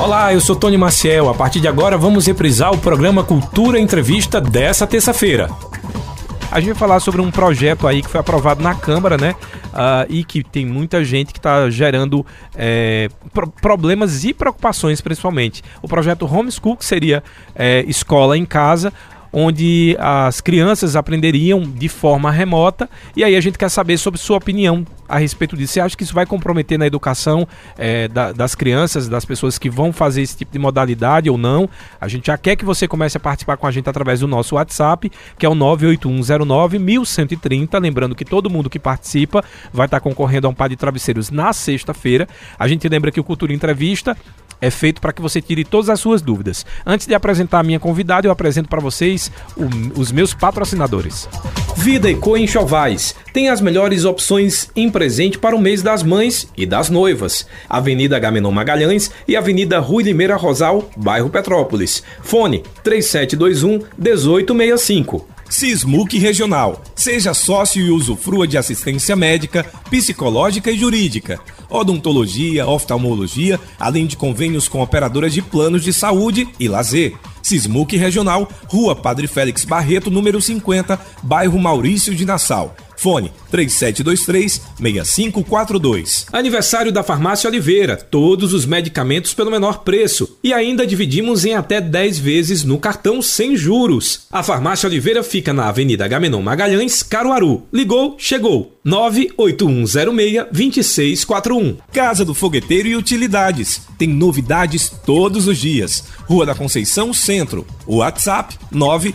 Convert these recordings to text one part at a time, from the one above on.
Olá, eu sou Tony Maciel. A partir de agora vamos reprisar o programa Cultura Entrevista dessa terça-feira. A gente vai falar sobre um projeto aí que foi aprovado na Câmara, né? Uh, e que tem muita gente que está gerando é, pro problemas e preocupações, principalmente. O projeto Homeschool, que seria é, escola em casa, onde as crianças aprenderiam de forma remota. E aí a gente quer saber sobre sua opinião a respeito disso. Você acha que isso vai comprometer na educação é, da, das crianças, das pessoas que vão fazer esse tipo de modalidade ou não? A gente já quer que você comece a participar com a gente através do nosso WhatsApp, que é o 98109-1130. Lembrando que todo mundo que participa vai estar concorrendo a um par de travesseiros na sexta-feira. A gente lembra que o Cultura Entrevista é feito para que você tire todas as suas dúvidas. Antes de apresentar a minha convidada, eu apresento para vocês o, os meus patrocinadores. Vida Co Enxovais tem as melhores opções em presente para o mês das mães e das noivas. Avenida Gamenon Magalhães e Avenida Rui Limeira Rosal, bairro Petrópolis. Fone 3721 1865. Sismuc Regional. Seja sócio e usufrua de assistência médica, psicológica e jurídica odontologia, oftalmologia, além de convênios com operadoras de planos de saúde e lazer. Sismuc Regional, Rua Padre Félix Barreto, número 50, bairro Maurício de Nassau. Fone 3723-6542. Aniversário da Farmácia Oliveira. Todos os medicamentos pelo menor preço. E ainda dividimos em até 10 vezes no cartão sem juros. A Farmácia Oliveira fica na Avenida Gamenon Magalhães, Caruaru. Ligou, chegou. 98106-2641. Casa do Fogueteiro e Utilidades. Tem novidades todos os dias. Rua da Conceição Centro. WhatsApp 9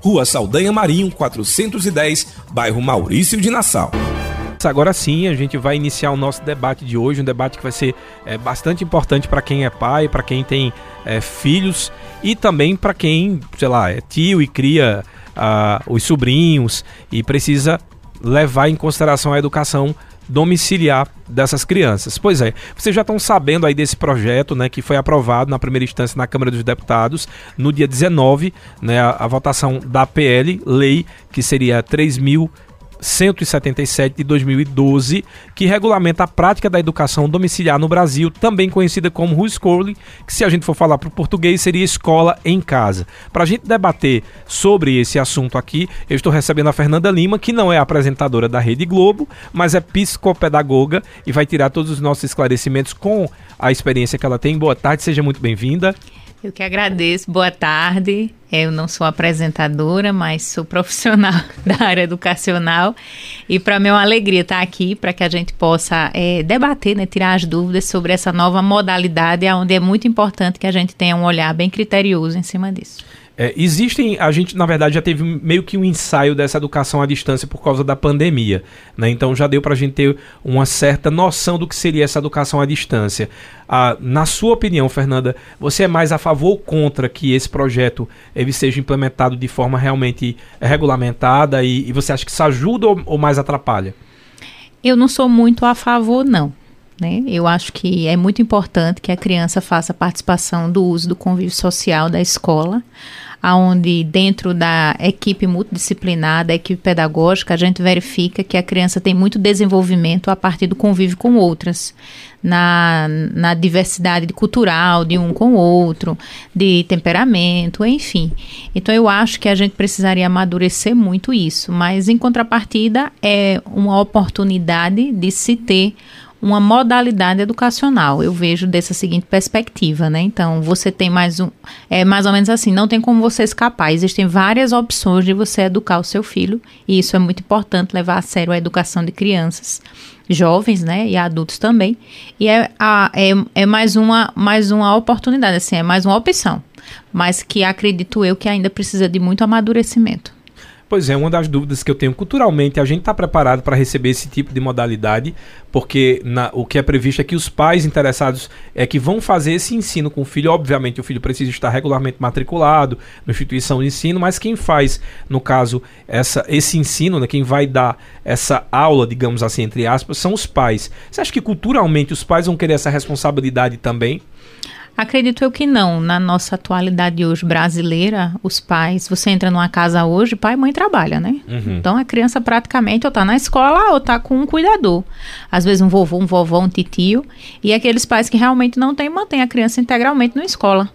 Rua Saldanha Marinho, 410, bairro Maurício de Nassau. Agora sim, a gente vai iniciar o nosso debate de hoje, um debate que vai ser é, bastante importante para quem é pai, para quem tem é, filhos e também para quem, sei lá, é tio e cria uh, os sobrinhos e precisa levar em consideração a educação domiciliar dessas crianças. Pois é, vocês já estão sabendo aí desse projeto, né, que foi aprovado na primeira instância na Câmara dos Deputados no dia 19, né, a, a votação da PL, lei que seria 3.000 177 de 2012, que regulamenta a prática da educação domiciliar no Brasil, também conhecida como homeschooling, que se a gente for falar para o português seria escola em casa. Para a gente debater sobre esse assunto aqui, eu estou recebendo a Fernanda Lima, que não é apresentadora da Rede Globo, mas é psicopedagoga e vai tirar todos os nossos esclarecimentos com a experiência que ela tem. Boa tarde, seja muito bem-vinda. Eu que agradeço. Boa tarde. Eu não sou apresentadora, mas sou profissional da área educacional. E para mim é uma alegria estar aqui para que a gente possa é, debater, né, tirar as dúvidas sobre essa nova modalidade, onde é muito importante que a gente tenha um olhar bem criterioso em cima disso. É, existem, a gente na verdade já teve meio que um ensaio dessa educação à distância por causa da pandemia, né? Então já deu para a gente ter uma certa noção do que seria essa educação à distância. Ah, na sua opinião, Fernanda, você é mais a favor ou contra que esse projeto ele seja implementado de forma realmente regulamentada e, e você acha que isso ajuda ou, ou mais atrapalha? Eu não sou muito a favor, não. Né? Eu acho que é muito importante que a criança faça participação do uso do convívio social da escola aonde dentro da equipe multidisciplinar, da equipe pedagógica, a gente verifica que a criança tem muito desenvolvimento a partir do convívio com outras, na, na diversidade cultural de um com o outro, de temperamento, enfim. Então eu acho que a gente precisaria amadurecer muito isso, mas em contrapartida é uma oportunidade de se ter uma modalidade educacional. Eu vejo dessa seguinte perspectiva, né? Então, você tem mais um. É mais ou menos assim, não tem como você escapar. Existem várias opções de você educar o seu filho, e isso é muito importante levar a sério a educação de crianças, jovens, né? E adultos também. E é, a, é, é mais, uma, mais uma oportunidade, assim, é mais uma opção. Mas que acredito eu que ainda precisa de muito amadurecimento. Pois é, uma das dúvidas que eu tenho culturalmente, a gente está preparado para receber esse tipo de modalidade, porque na, o que é previsto é que os pais interessados é que vão fazer esse ensino com o filho. Obviamente, o filho precisa estar regularmente matriculado na instituição de ensino, mas quem faz, no caso, essa, esse ensino, né, quem vai dar essa aula, digamos assim, entre aspas, são os pais. Você acha que culturalmente os pais vão querer essa responsabilidade também? Acredito eu que não. Na nossa atualidade hoje brasileira, os pais, você entra numa casa hoje, pai e mãe trabalha, né? Uhum. Então a criança praticamente ou tá na escola ou tá com um cuidador. Às vezes um vovô, um vovó, um titio. E aqueles pais que realmente não têm, mantêm a criança integralmente na escola.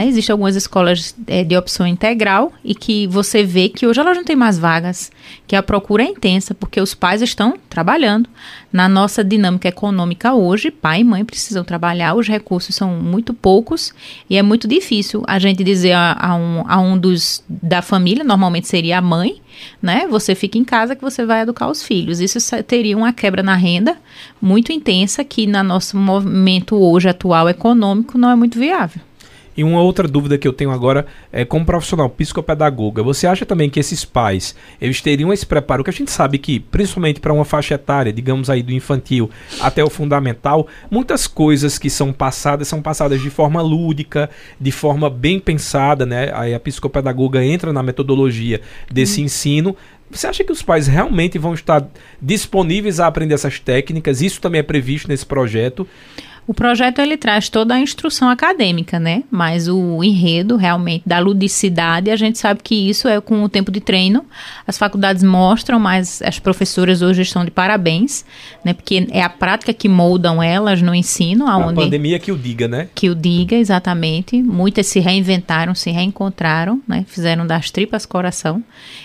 Né? Existem algumas escolas é, de opção integral e que você vê que hoje elas não têm mais vagas, que a procura é intensa, porque os pais estão trabalhando. Na nossa dinâmica econômica hoje, pai e mãe precisam trabalhar, os recursos são muito poucos e é muito difícil a gente dizer a, a, um, a um dos da família, normalmente seria a mãe, né? Você fica em casa que você vai educar os filhos. Isso teria uma quebra na renda muito intensa que no nosso momento hoje atual econômico não é muito viável. E uma outra dúvida que eu tenho agora é como profissional psicopedagoga, você acha também que esses pais, eles teriam esse preparo, que a gente sabe que, principalmente para uma faixa etária, digamos aí do infantil até o fundamental, muitas coisas que são passadas são passadas de forma lúdica, de forma bem pensada, né? Aí a psicopedagoga entra na metodologia desse hum. ensino, você acha que os pais realmente vão estar disponíveis a aprender essas técnicas? Isso também é previsto nesse projeto? O projeto ele traz toda a instrução acadêmica, né? Mas o enredo realmente da ludicidade, a gente sabe que isso é com o tempo de treino. As faculdades mostram, mas as professoras hoje estão de parabéns, né? Porque é a prática que moldam elas no ensino, aonde a pandemia que o diga, né? Que o diga, exatamente. Muitas se reinventaram, se reencontraram, né? Fizeram das tripas coração.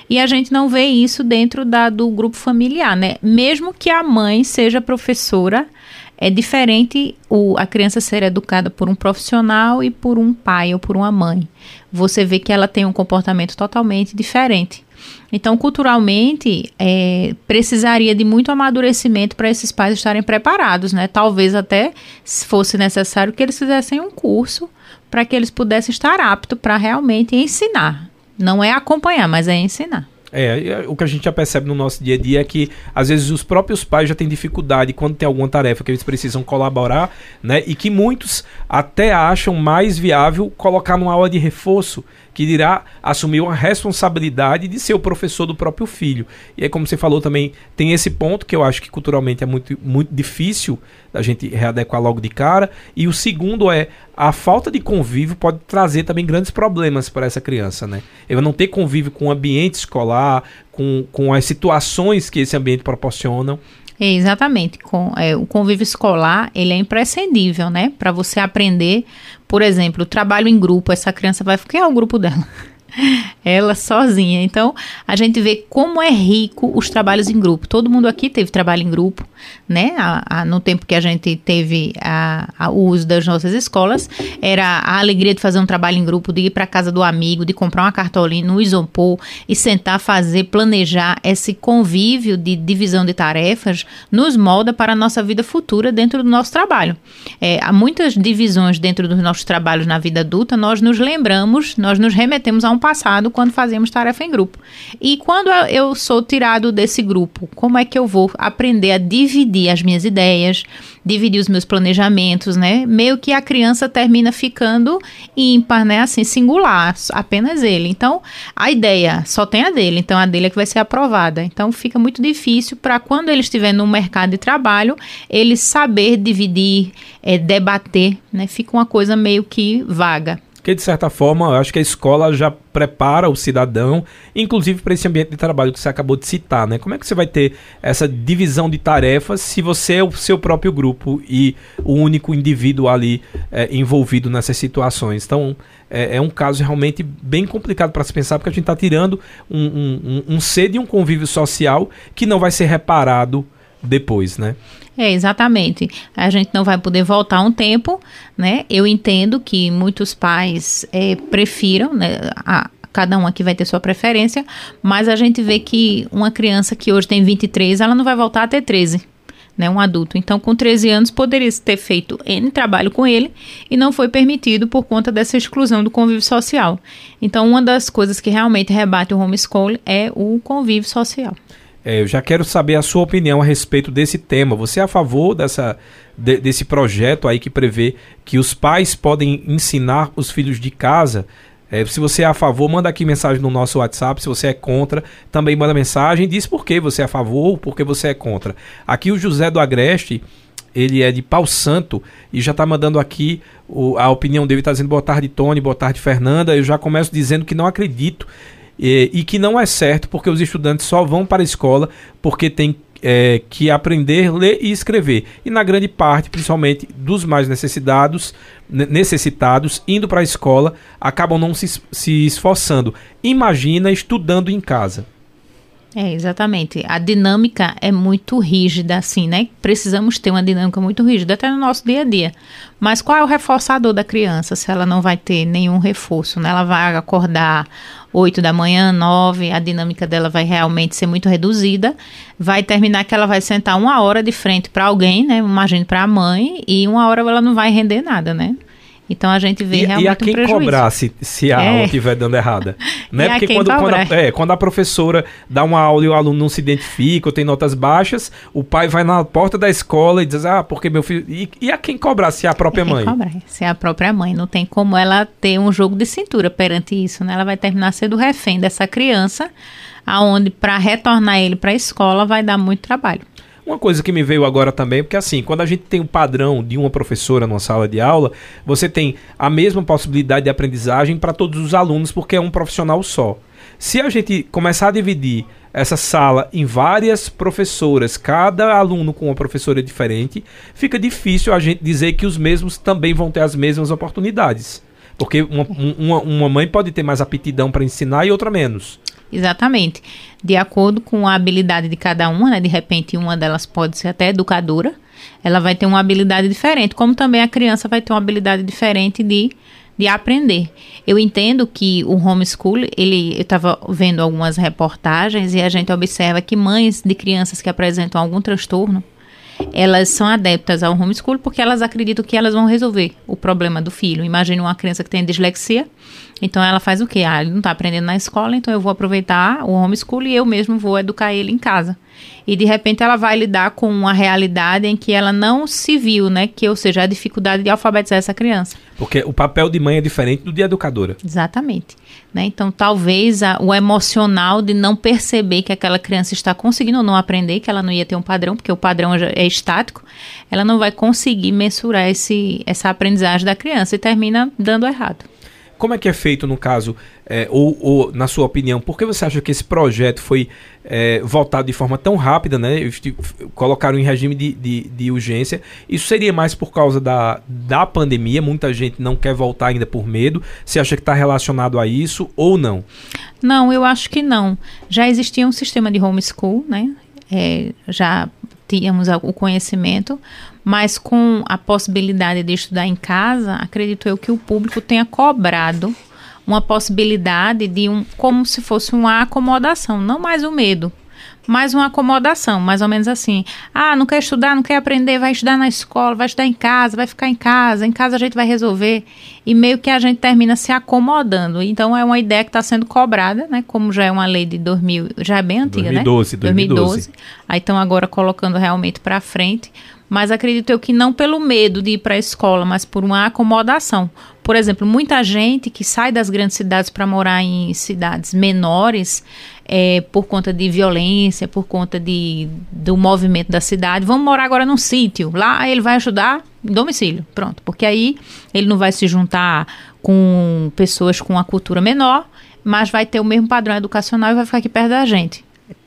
E a gente não vê isso dentro da, do grupo familiar, né? Mesmo que a mãe seja professora, é diferente o, a criança ser educada por um profissional e por um pai ou por uma mãe. Você vê que ela tem um comportamento totalmente diferente. Então, culturalmente, é, precisaria de muito amadurecimento para esses pais estarem preparados, né? Talvez até se fosse necessário que eles fizessem um curso para que eles pudessem estar aptos para realmente ensinar. Não é acompanhar, mas é ensinar. É, é, o que a gente já percebe no nosso dia a dia é que às vezes os próprios pais já têm dificuldade quando tem alguma tarefa que eles precisam colaborar, né? E que muitos até acham mais viável colocar numa aula de reforço que irá assumir uma responsabilidade de ser o professor do próprio filho. E aí, como você falou também, tem esse ponto que eu acho que culturalmente é muito, muito difícil da gente readequar logo de cara. E o segundo é a falta de convívio pode trazer também grandes problemas para essa criança, né? Eu não ter convívio com o ambiente escolar, com, com as situações que esse ambiente proporcionam. Exatamente. Com, é, o convívio escolar ele é imprescindível, né? Para você aprender, por exemplo, o trabalho em grupo. Essa criança vai. Quem é o grupo dela? Ela sozinha. Então, a gente vê como é rico os trabalhos em grupo. Todo mundo aqui teve trabalho em grupo, né? A, a, no tempo que a gente teve a, o uso das nossas escolas, era a alegria de fazer um trabalho em grupo, de ir para casa do amigo, de comprar uma cartolina no isopor e sentar, fazer, planejar esse convívio de divisão de tarefas, nos molda para a nossa vida futura dentro do nosso trabalho. É, há muitas divisões dentro dos nossos trabalhos na vida adulta, nós nos lembramos, nós nos remetemos a um passado quando fazíamos tarefa em grupo. E quando eu sou tirado desse grupo, como é que eu vou aprender a dividir as minhas ideias, dividir os meus planejamentos, né? Meio que a criança termina ficando ímpar, né? Assim, singular, apenas ele. Então, a ideia só tem a dele, então a dele é que vai ser aprovada. Então, fica muito difícil para quando ele estiver no mercado de trabalho, ele saber dividir, é, debater, né? Fica uma coisa meio que vaga. Porque, de certa forma, eu acho que a escola já prepara o cidadão, inclusive para esse ambiente de trabalho que você acabou de citar, né? Como é que você vai ter essa divisão de tarefas se você é o seu próprio grupo e o único indivíduo ali é, envolvido nessas situações? Então, é, é, um caso realmente bem complicado para se pensar, porque a gente está tirando um, um, um, um ser de um convívio social que não vai ser reparado depois, né? É, exatamente. A gente não vai poder voltar um tempo, né? Eu entendo que muitos pais é, prefiram, né? A, cada um aqui vai ter sua preferência, mas a gente vê que uma criança que hoje tem 23, ela não vai voltar a ter 13. né, um adulto. Então, com 13 anos, poderia ter feito N trabalho com ele e não foi permitido por conta dessa exclusão do convívio social. Então, uma das coisas que realmente rebate o homeschool é o convívio social. É, eu já quero saber a sua opinião a respeito desse tema. Você é a favor dessa, de, desse projeto aí que prevê que os pais podem ensinar os filhos de casa é, se você é a favor, manda aqui mensagem no nosso WhatsApp. Se você é contra, também manda mensagem. Diz por que você é a favor ou por que você é contra. Aqui o José do Agreste, ele é de Pau Santo e já está mandando aqui o, a opinião dele. Está dizendo boa tarde, Tony, boa tarde, Fernanda. Eu já começo dizendo que não acredito e, e que não é certo porque os estudantes só vão para a escola porque tem é, que aprender, ler e escrever. E na grande parte, principalmente dos mais necessitados, necessitados indo para a escola, acabam não se, se esforçando. Imagina estudando em casa. É, exatamente. A dinâmica é muito rígida, assim, né? Precisamos ter uma dinâmica muito rígida, até no nosso dia a dia. Mas qual é o reforçador da criança se ela não vai ter nenhum reforço, né? Ela vai acordar 8 da manhã, 9, a dinâmica dela vai realmente ser muito reduzida. Vai terminar que ela vai sentar uma hora de frente para alguém, né? Imagine para a mãe, e uma hora ela não vai render nada, né? Então a gente vê e, realmente e a quem um cobrar se, se a é. aula estiver dando errada. né? Porque quando, quando, a, é, quando a professora dá uma aula e o aluno não se identifica ou tem notas baixas, o pai vai na porta da escola e diz, ah, porque meu filho... E, e a quem cobrar se é a própria mãe? Cobrar, se é a própria mãe. Não tem como ela ter um jogo de cintura perante isso, né? Ela vai terminar sendo refém dessa criança, aonde para retornar ele para a escola vai dar muito trabalho. Uma coisa que me veio agora também, porque assim, quando a gente tem o padrão de uma professora numa sala de aula, você tem a mesma possibilidade de aprendizagem para todos os alunos, porque é um profissional só. Se a gente começar a dividir essa sala em várias professoras, cada aluno com uma professora diferente, fica difícil a gente dizer que os mesmos também vão ter as mesmas oportunidades. Porque uma, uma, uma mãe pode ter mais aptidão para ensinar e outra menos. Exatamente. De acordo com a habilidade de cada uma, né? De repente, uma delas pode ser até educadora. Ela vai ter uma habilidade diferente, como também a criança vai ter uma habilidade diferente de, de aprender. Eu entendo que o homeschool, ele, eu estava vendo algumas reportagens e a gente observa que mães de crianças que apresentam algum transtorno, elas são adeptas ao homeschool porque elas acreditam que elas vão resolver o problema do filho. Imagine uma criança que tem dislexia, então ela faz o quê? Ah, ele não está aprendendo na escola, então eu vou aproveitar o homeschool e eu mesmo vou educar ele em casa. E de repente ela vai lidar com uma realidade em que ela não se viu, né? Que, ou seja, a dificuldade de alfabetizar essa criança. Porque o papel de mãe é diferente do de educadora. Exatamente. Né? Então, talvez a, o emocional de não perceber que aquela criança está conseguindo ou não aprender, que ela não ia ter um padrão, porque o padrão é estático, ela não vai conseguir mensurar esse, essa aprendizagem da criança e termina dando errado. Como é que é feito no caso, é, ou, ou, na sua opinião, por que você acha que esse projeto foi é, votado de forma tão rápida, né? Colocaram em regime de, de, de, urgência. Isso seria mais por causa da, da pandemia? Muita gente não quer voltar ainda por medo. Você acha que está relacionado a isso ou não? Não, eu acho que não. Já existia um sistema de homeschool, né? É, já tínhamos o conhecimento, mas com a possibilidade de estudar em casa, acredito eu que o público tenha cobrado uma possibilidade de um como se fosse uma acomodação, não mais o um medo, mais uma acomodação, mais ou menos assim. Ah, não quer estudar, não quer aprender, vai estudar na escola, vai estudar em casa, vai ficar em casa, em casa a gente vai resolver. E meio que a gente termina se acomodando. Então é uma ideia que está sendo cobrada, né? Como já é uma lei de 2000, já é bem antiga, 2012, né? 2012. 2012. Aí estão agora colocando realmente para frente mas acredito eu que não pelo medo de ir para a escola, mas por uma acomodação. Por exemplo, muita gente que sai das grandes cidades para morar em cidades menores é, por conta de violência, por conta de, do movimento da cidade, vamos morar agora num sítio. Lá ele vai ajudar em domicílio, pronto. Porque aí ele não vai se juntar com pessoas com uma cultura menor, mas vai ter o mesmo padrão educacional e vai ficar aqui perto da gente.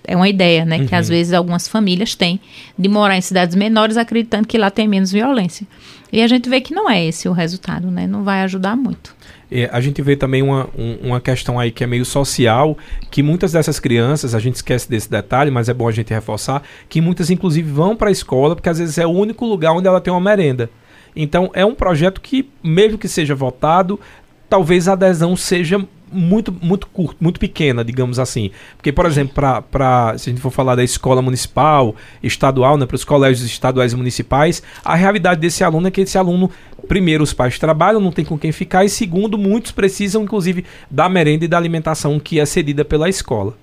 É uma ideia, né? Uhum. Que às uhum. vezes algumas famílias têm de morar em cidades menores acreditando que lá tem menos violência. E a gente vê que não é esse o resultado, né? Não vai ajudar muito. É, a gente vê também uma, um, uma questão aí que é meio social, que muitas dessas crianças, a gente esquece desse detalhe, mas é bom a gente reforçar, que muitas inclusive vão para a escola, porque às vezes é o único lugar onde ela tem uma merenda. Então é um projeto que, mesmo que seja votado, talvez a adesão seja muito, muito curta, muito pequena, digamos assim. Porque, por exemplo, para se a gente for falar da escola municipal, estadual, né, para os colégios estaduais e municipais, a realidade desse aluno é que esse aluno, primeiro, os pais trabalham, não tem com quem ficar, e segundo, muitos precisam, inclusive, da merenda e da alimentação que é cedida pela escola.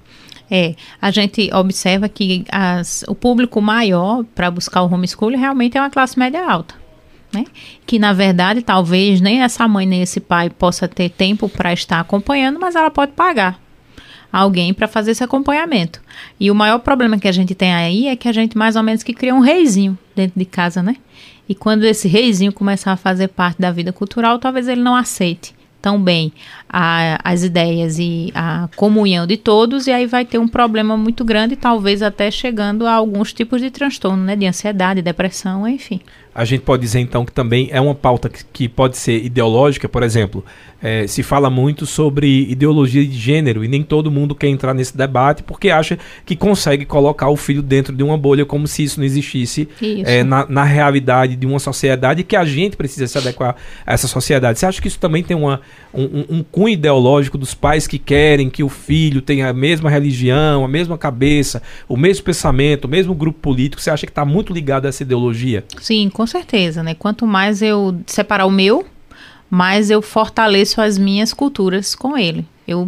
É, a gente observa que as, o público maior para buscar o homeschooling realmente é uma classe média alta. Né? Que na verdade talvez nem essa mãe nem esse pai possa ter tempo para estar acompanhando, mas ela pode pagar alguém para fazer esse acompanhamento. E o maior problema que a gente tem aí é que a gente mais ou menos que cria um reizinho dentro de casa, né? E quando esse reizinho começar a fazer parte da vida cultural, talvez ele não aceite tão bem a, as ideias e a comunhão de todos, e aí vai ter um problema muito grande, talvez até chegando a alguns tipos de transtorno, né? De ansiedade, depressão, enfim. A gente pode dizer então que também é uma pauta que, que pode ser ideológica, por exemplo, é, se fala muito sobre ideologia de gênero e nem todo mundo quer entrar nesse debate porque acha que consegue colocar o filho dentro de uma bolha como se isso não existisse isso. É, na, na, realidade de uma sociedade que a gente precisa se adequar a essa sociedade. Você acha que isso também tem uma, um, um cunho ideológico dos pais que querem que o filho tenha a mesma religião, a mesma cabeça, o mesmo pensamento, o mesmo grupo político? Você acha que está muito ligado a essa ideologia? Sim, com com certeza, né? Quanto mais eu separar o meu, mais eu fortaleço as minhas culturas com ele. Eu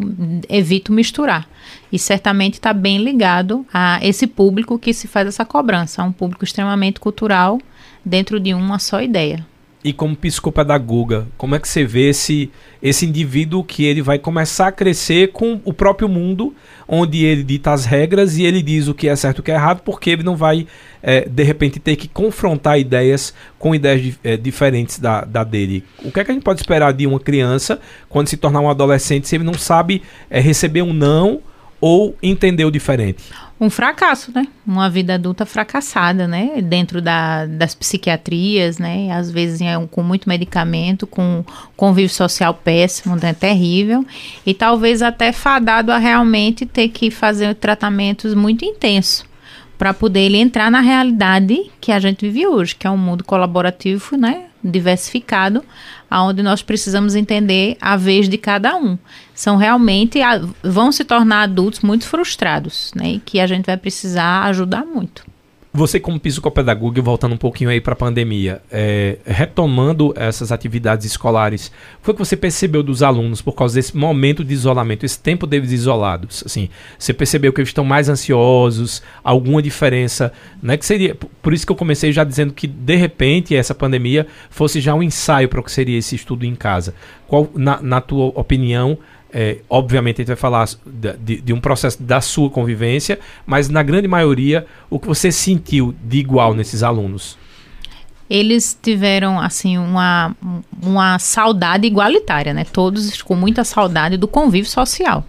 evito misturar. E certamente está bem ligado a esse público que se faz essa cobrança, a um público extremamente cultural dentro de uma só ideia e como psicopedagoga, como é que você vê esse, esse indivíduo que ele vai começar a crescer com o próprio mundo, onde ele dita as regras e ele diz o que é certo e o que é errado, porque ele não vai, é, de repente, ter que confrontar ideias com ideias é, diferentes da, da dele. O que é que a gente pode esperar de uma criança quando se tornar um adolescente se ele não sabe é, receber um não ou entender o diferente? um fracasso, né? Uma vida adulta fracassada, né? Dentro da, das psiquiatrias, né? Às vezes é um, com muito medicamento, com convívio social péssimo, né? terrível. E talvez até fadado a realmente ter que fazer tratamentos muito intensos para poder ele entrar na realidade que a gente vive hoje, que é um mundo colaborativo, né? diversificado, aonde nós precisamos entender a vez de cada um. São realmente vão se tornar adultos muito frustrados, né? E que a gente vai precisar ajudar muito. Você, como psicopedagoga, voltando um pouquinho aí para a pandemia, é, retomando essas atividades escolares, o foi que você percebeu dos alunos por causa desse momento de isolamento, esse tempo deles isolados? Assim, você percebeu que eles estão mais ansiosos? Alguma diferença? Né, que seria, por isso que eu comecei já dizendo que, de repente, essa pandemia fosse já um ensaio para o que seria esse estudo em casa. Qual, na, na tua opinião, é, obviamente a gente vai falar de, de, um processo da sua convivência, mas na grande maioria, o que você sentiu de igual nesses alunos? Eles tiveram, assim, uma, uma saudade igualitária, né? Todos com muita saudade do convívio social.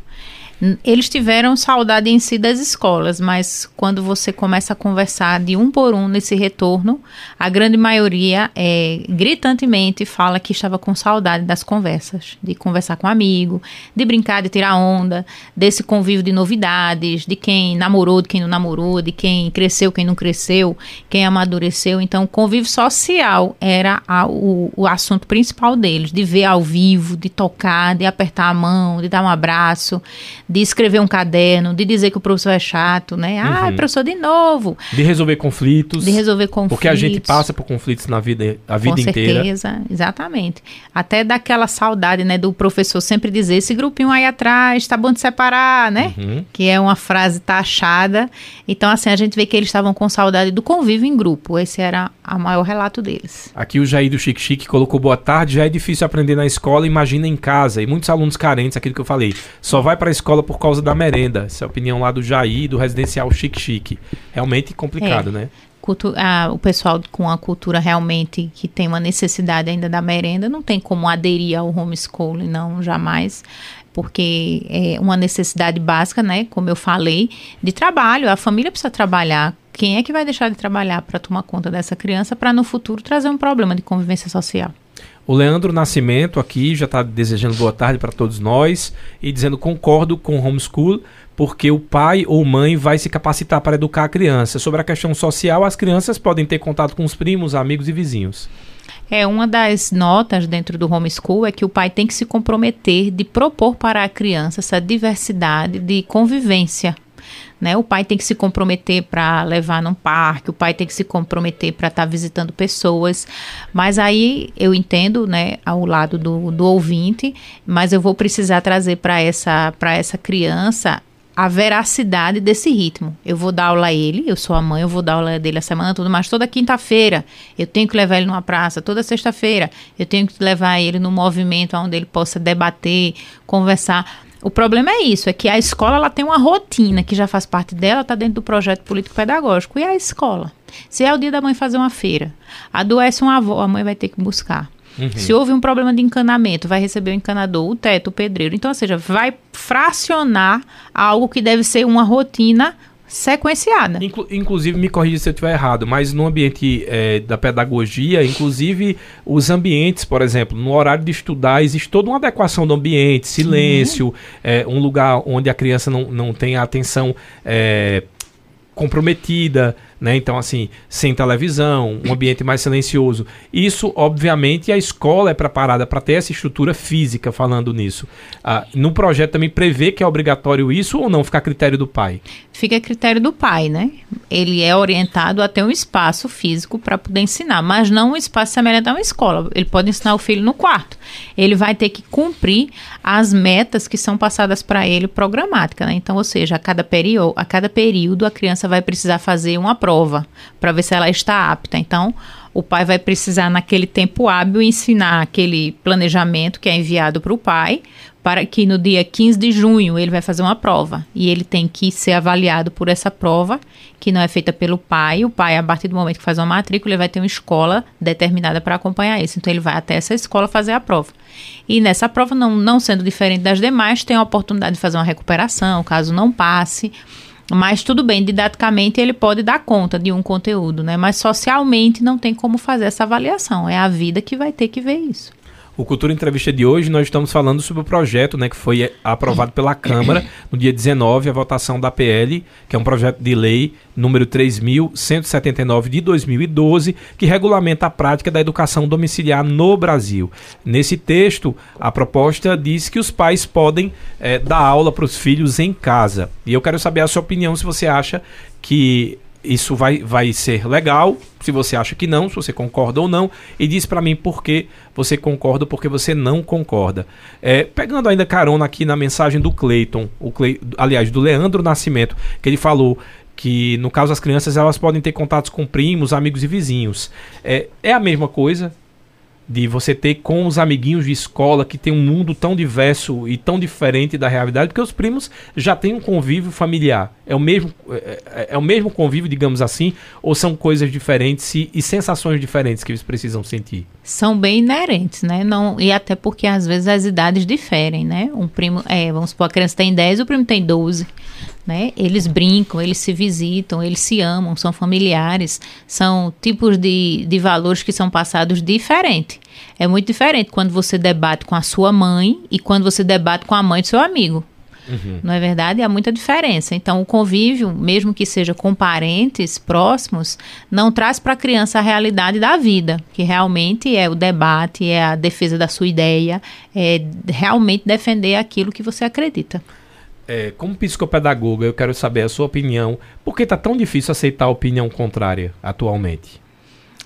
Eles tiveram saudade em si das escolas, mas quando você começa a conversar de um por um nesse retorno, a grande maioria é, gritantemente fala que estava com saudade das conversas, de conversar com amigo, de brincar, de tirar onda, desse convívio de novidades, de quem namorou, de quem não namorou, de quem cresceu, quem não cresceu, quem amadureceu. Então, convívio social era a, o, o assunto principal deles, de ver ao vivo, de tocar, de apertar a mão, de dar um abraço de escrever um caderno, de dizer que o professor é chato, né? Ah, uhum. professor de novo. De resolver conflitos. De resolver conflitos. Porque a gente passa por conflitos na vida a vida Com inteira. Com certeza, exatamente. Até daquela saudade, né, do professor sempre dizer esse grupinho aí atrás, tá bom de separar, né? Uhum. Que é uma frase taxada. Então, assim, a gente vê que eles estavam com saudade do convívio em grupo. Esse era o maior relato deles. Aqui o Jair do Chique Chique colocou boa tarde. Já é difícil aprender na escola, imagina em casa. E muitos alunos carentes, aquilo que eu falei, só vai para a escola por causa da merenda. Essa é a opinião lá do Jair, do residencial Chique Chique. Realmente complicado, é. né? Cultu ah, o pessoal com a cultura realmente que tem uma necessidade ainda da merenda não tem como aderir ao homeschooling, não, jamais porque é uma necessidade básica, né? Como eu falei, de trabalho. A família precisa trabalhar. Quem é que vai deixar de trabalhar para tomar conta dessa criança para no futuro trazer um problema de convivência social? O Leandro Nascimento aqui já está desejando boa tarde para todos nós e dizendo concordo com homeschool, porque o pai ou mãe vai se capacitar para educar a criança. Sobre a questão social, as crianças podem ter contato com os primos, amigos e vizinhos. É, uma das notas dentro do homeschool é que o pai tem que se comprometer de propor para a criança essa diversidade de convivência. Né? O pai tem que se comprometer para levar num parque, o pai tem que se comprometer para estar tá visitando pessoas. Mas aí eu entendo, né, ao lado do, do ouvinte, mas eu vou precisar trazer para essa, essa criança a veracidade desse ritmo. Eu vou dar aula a ele, eu sou a mãe, eu vou dar aula dele a semana toda, mas toda quinta-feira eu tenho que levar ele numa praça, toda sexta-feira eu tenho que levar ele num movimento onde ele possa debater, conversar. O problema é isso, é que a escola ela tem uma rotina que já faz parte dela, está dentro do projeto político-pedagógico. E a escola? Se é o dia da mãe fazer uma feira, adoece uma avó, a mãe vai ter que buscar. Uhum. Se houve um problema de encanamento, vai receber o encanador, o teto, o pedreiro. Então, ou seja, vai fracionar algo que deve ser uma rotina sequenciada. Inclu inclusive, me corrija se eu estiver errado, mas no ambiente é, da pedagogia, inclusive os ambientes, por exemplo, no horário de estudar, existe toda uma adequação do ambiente, silêncio, é, um lugar onde a criança não, não tem a atenção é, comprometida, né? Então, assim, sem televisão, um ambiente mais silencioso. Isso, obviamente, a escola é preparada para ter essa estrutura física falando nisso. Ah, no projeto também prevê que é obrigatório isso ou não? Fica a critério do pai? Fica a critério do pai, né? Ele é orientado a ter um espaço físico para poder ensinar, mas não um espaço semelhante a uma escola. Ele pode ensinar o filho no quarto. Ele vai ter que cumprir as metas que são passadas para ele programática, né? Então, ou seja, a cada período, a cada período a criança vai precisar fazer uma prova prova para ver se ela está apta. Então, o pai vai precisar, naquele tempo hábil, ensinar aquele planejamento que é enviado para o pai, para que no dia 15 de junho ele vai fazer uma prova. E ele tem que ser avaliado por essa prova, que não é feita pelo pai. O pai, a partir do momento que faz uma matrícula, ele vai ter uma escola determinada para acompanhar isso. Então, ele vai até essa escola fazer a prova. E nessa prova, não, não sendo diferente das demais, tem a oportunidade de fazer uma recuperação, caso não passe. Mas tudo bem, didaticamente ele pode dar conta de um conteúdo, né? Mas socialmente não tem como fazer essa avaliação. É a vida que vai ter que ver isso. O Cultura Entrevista de hoje nós estamos falando sobre o projeto né, que foi aprovado pela Câmara no dia 19, a votação da PL, que é um projeto de lei número 3.179 de 2012, que regulamenta a prática da educação domiciliar no Brasil. Nesse texto, a proposta diz que os pais podem é, dar aula para os filhos em casa. E eu quero saber a sua opinião se você acha que isso vai, vai ser legal, se você acha que não, se você concorda ou não, e diz para mim por que você concorda ou por que você não concorda. É, pegando ainda carona aqui na mensagem do Cleiton, Cle... aliás, do Leandro Nascimento, que ele falou que no caso as crianças elas podem ter contatos com primos, amigos e vizinhos. É, é a mesma coisa, de você ter com os amiguinhos de escola que tem um mundo tão diverso e tão diferente da realidade, porque os primos já têm um convívio familiar. É o mesmo, é, é, é o mesmo convívio, digamos assim, ou são coisas diferentes e, e, sensações diferentes que eles precisam sentir? São bem inerentes, né? Não, e até porque às vezes as idades diferem, né? Um primo, é, vamos supor, a criança tem 10, o primo tem 12 né? Eles brincam, eles se visitam, eles se amam, são familiares, são tipos de, de valores que são passados diferente. É muito diferente quando você debate com a sua mãe e quando você debate com a mãe do seu amigo. Uhum. Não é verdade? Há muita diferença. Então, o convívio, mesmo que seja com parentes próximos, não traz para a criança a realidade da vida, que realmente é o debate, é a defesa da sua ideia, é realmente defender aquilo que você acredita é, como psicopedagoga, eu quero saber a sua opinião. Por que está tão difícil aceitar a opinião contrária atualmente?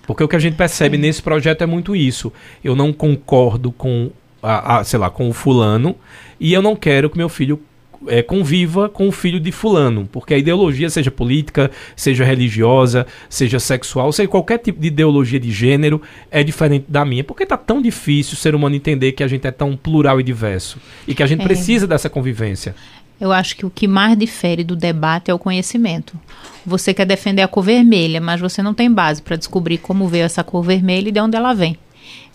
Porque o que a gente percebe nesse projeto é muito isso. Eu não concordo com, a, a, sei lá, com o fulano e eu não quero que meu filho é, conviva com o filho de fulano, porque a ideologia, seja política, seja religiosa, seja sexual, seja qualquer tipo de ideologia de gênero, é diferente da minha. Por que está tão difícil o ser humano entender que a gente é tão plural e diverso e que a gente é. precisa dessa convivência? Eu acho que o que mais difere do debate é o conhecimento. Você quer defender a cor vermelha, mas você não tem base para descobrir como veio essa cor vermelha e de onde ela vem.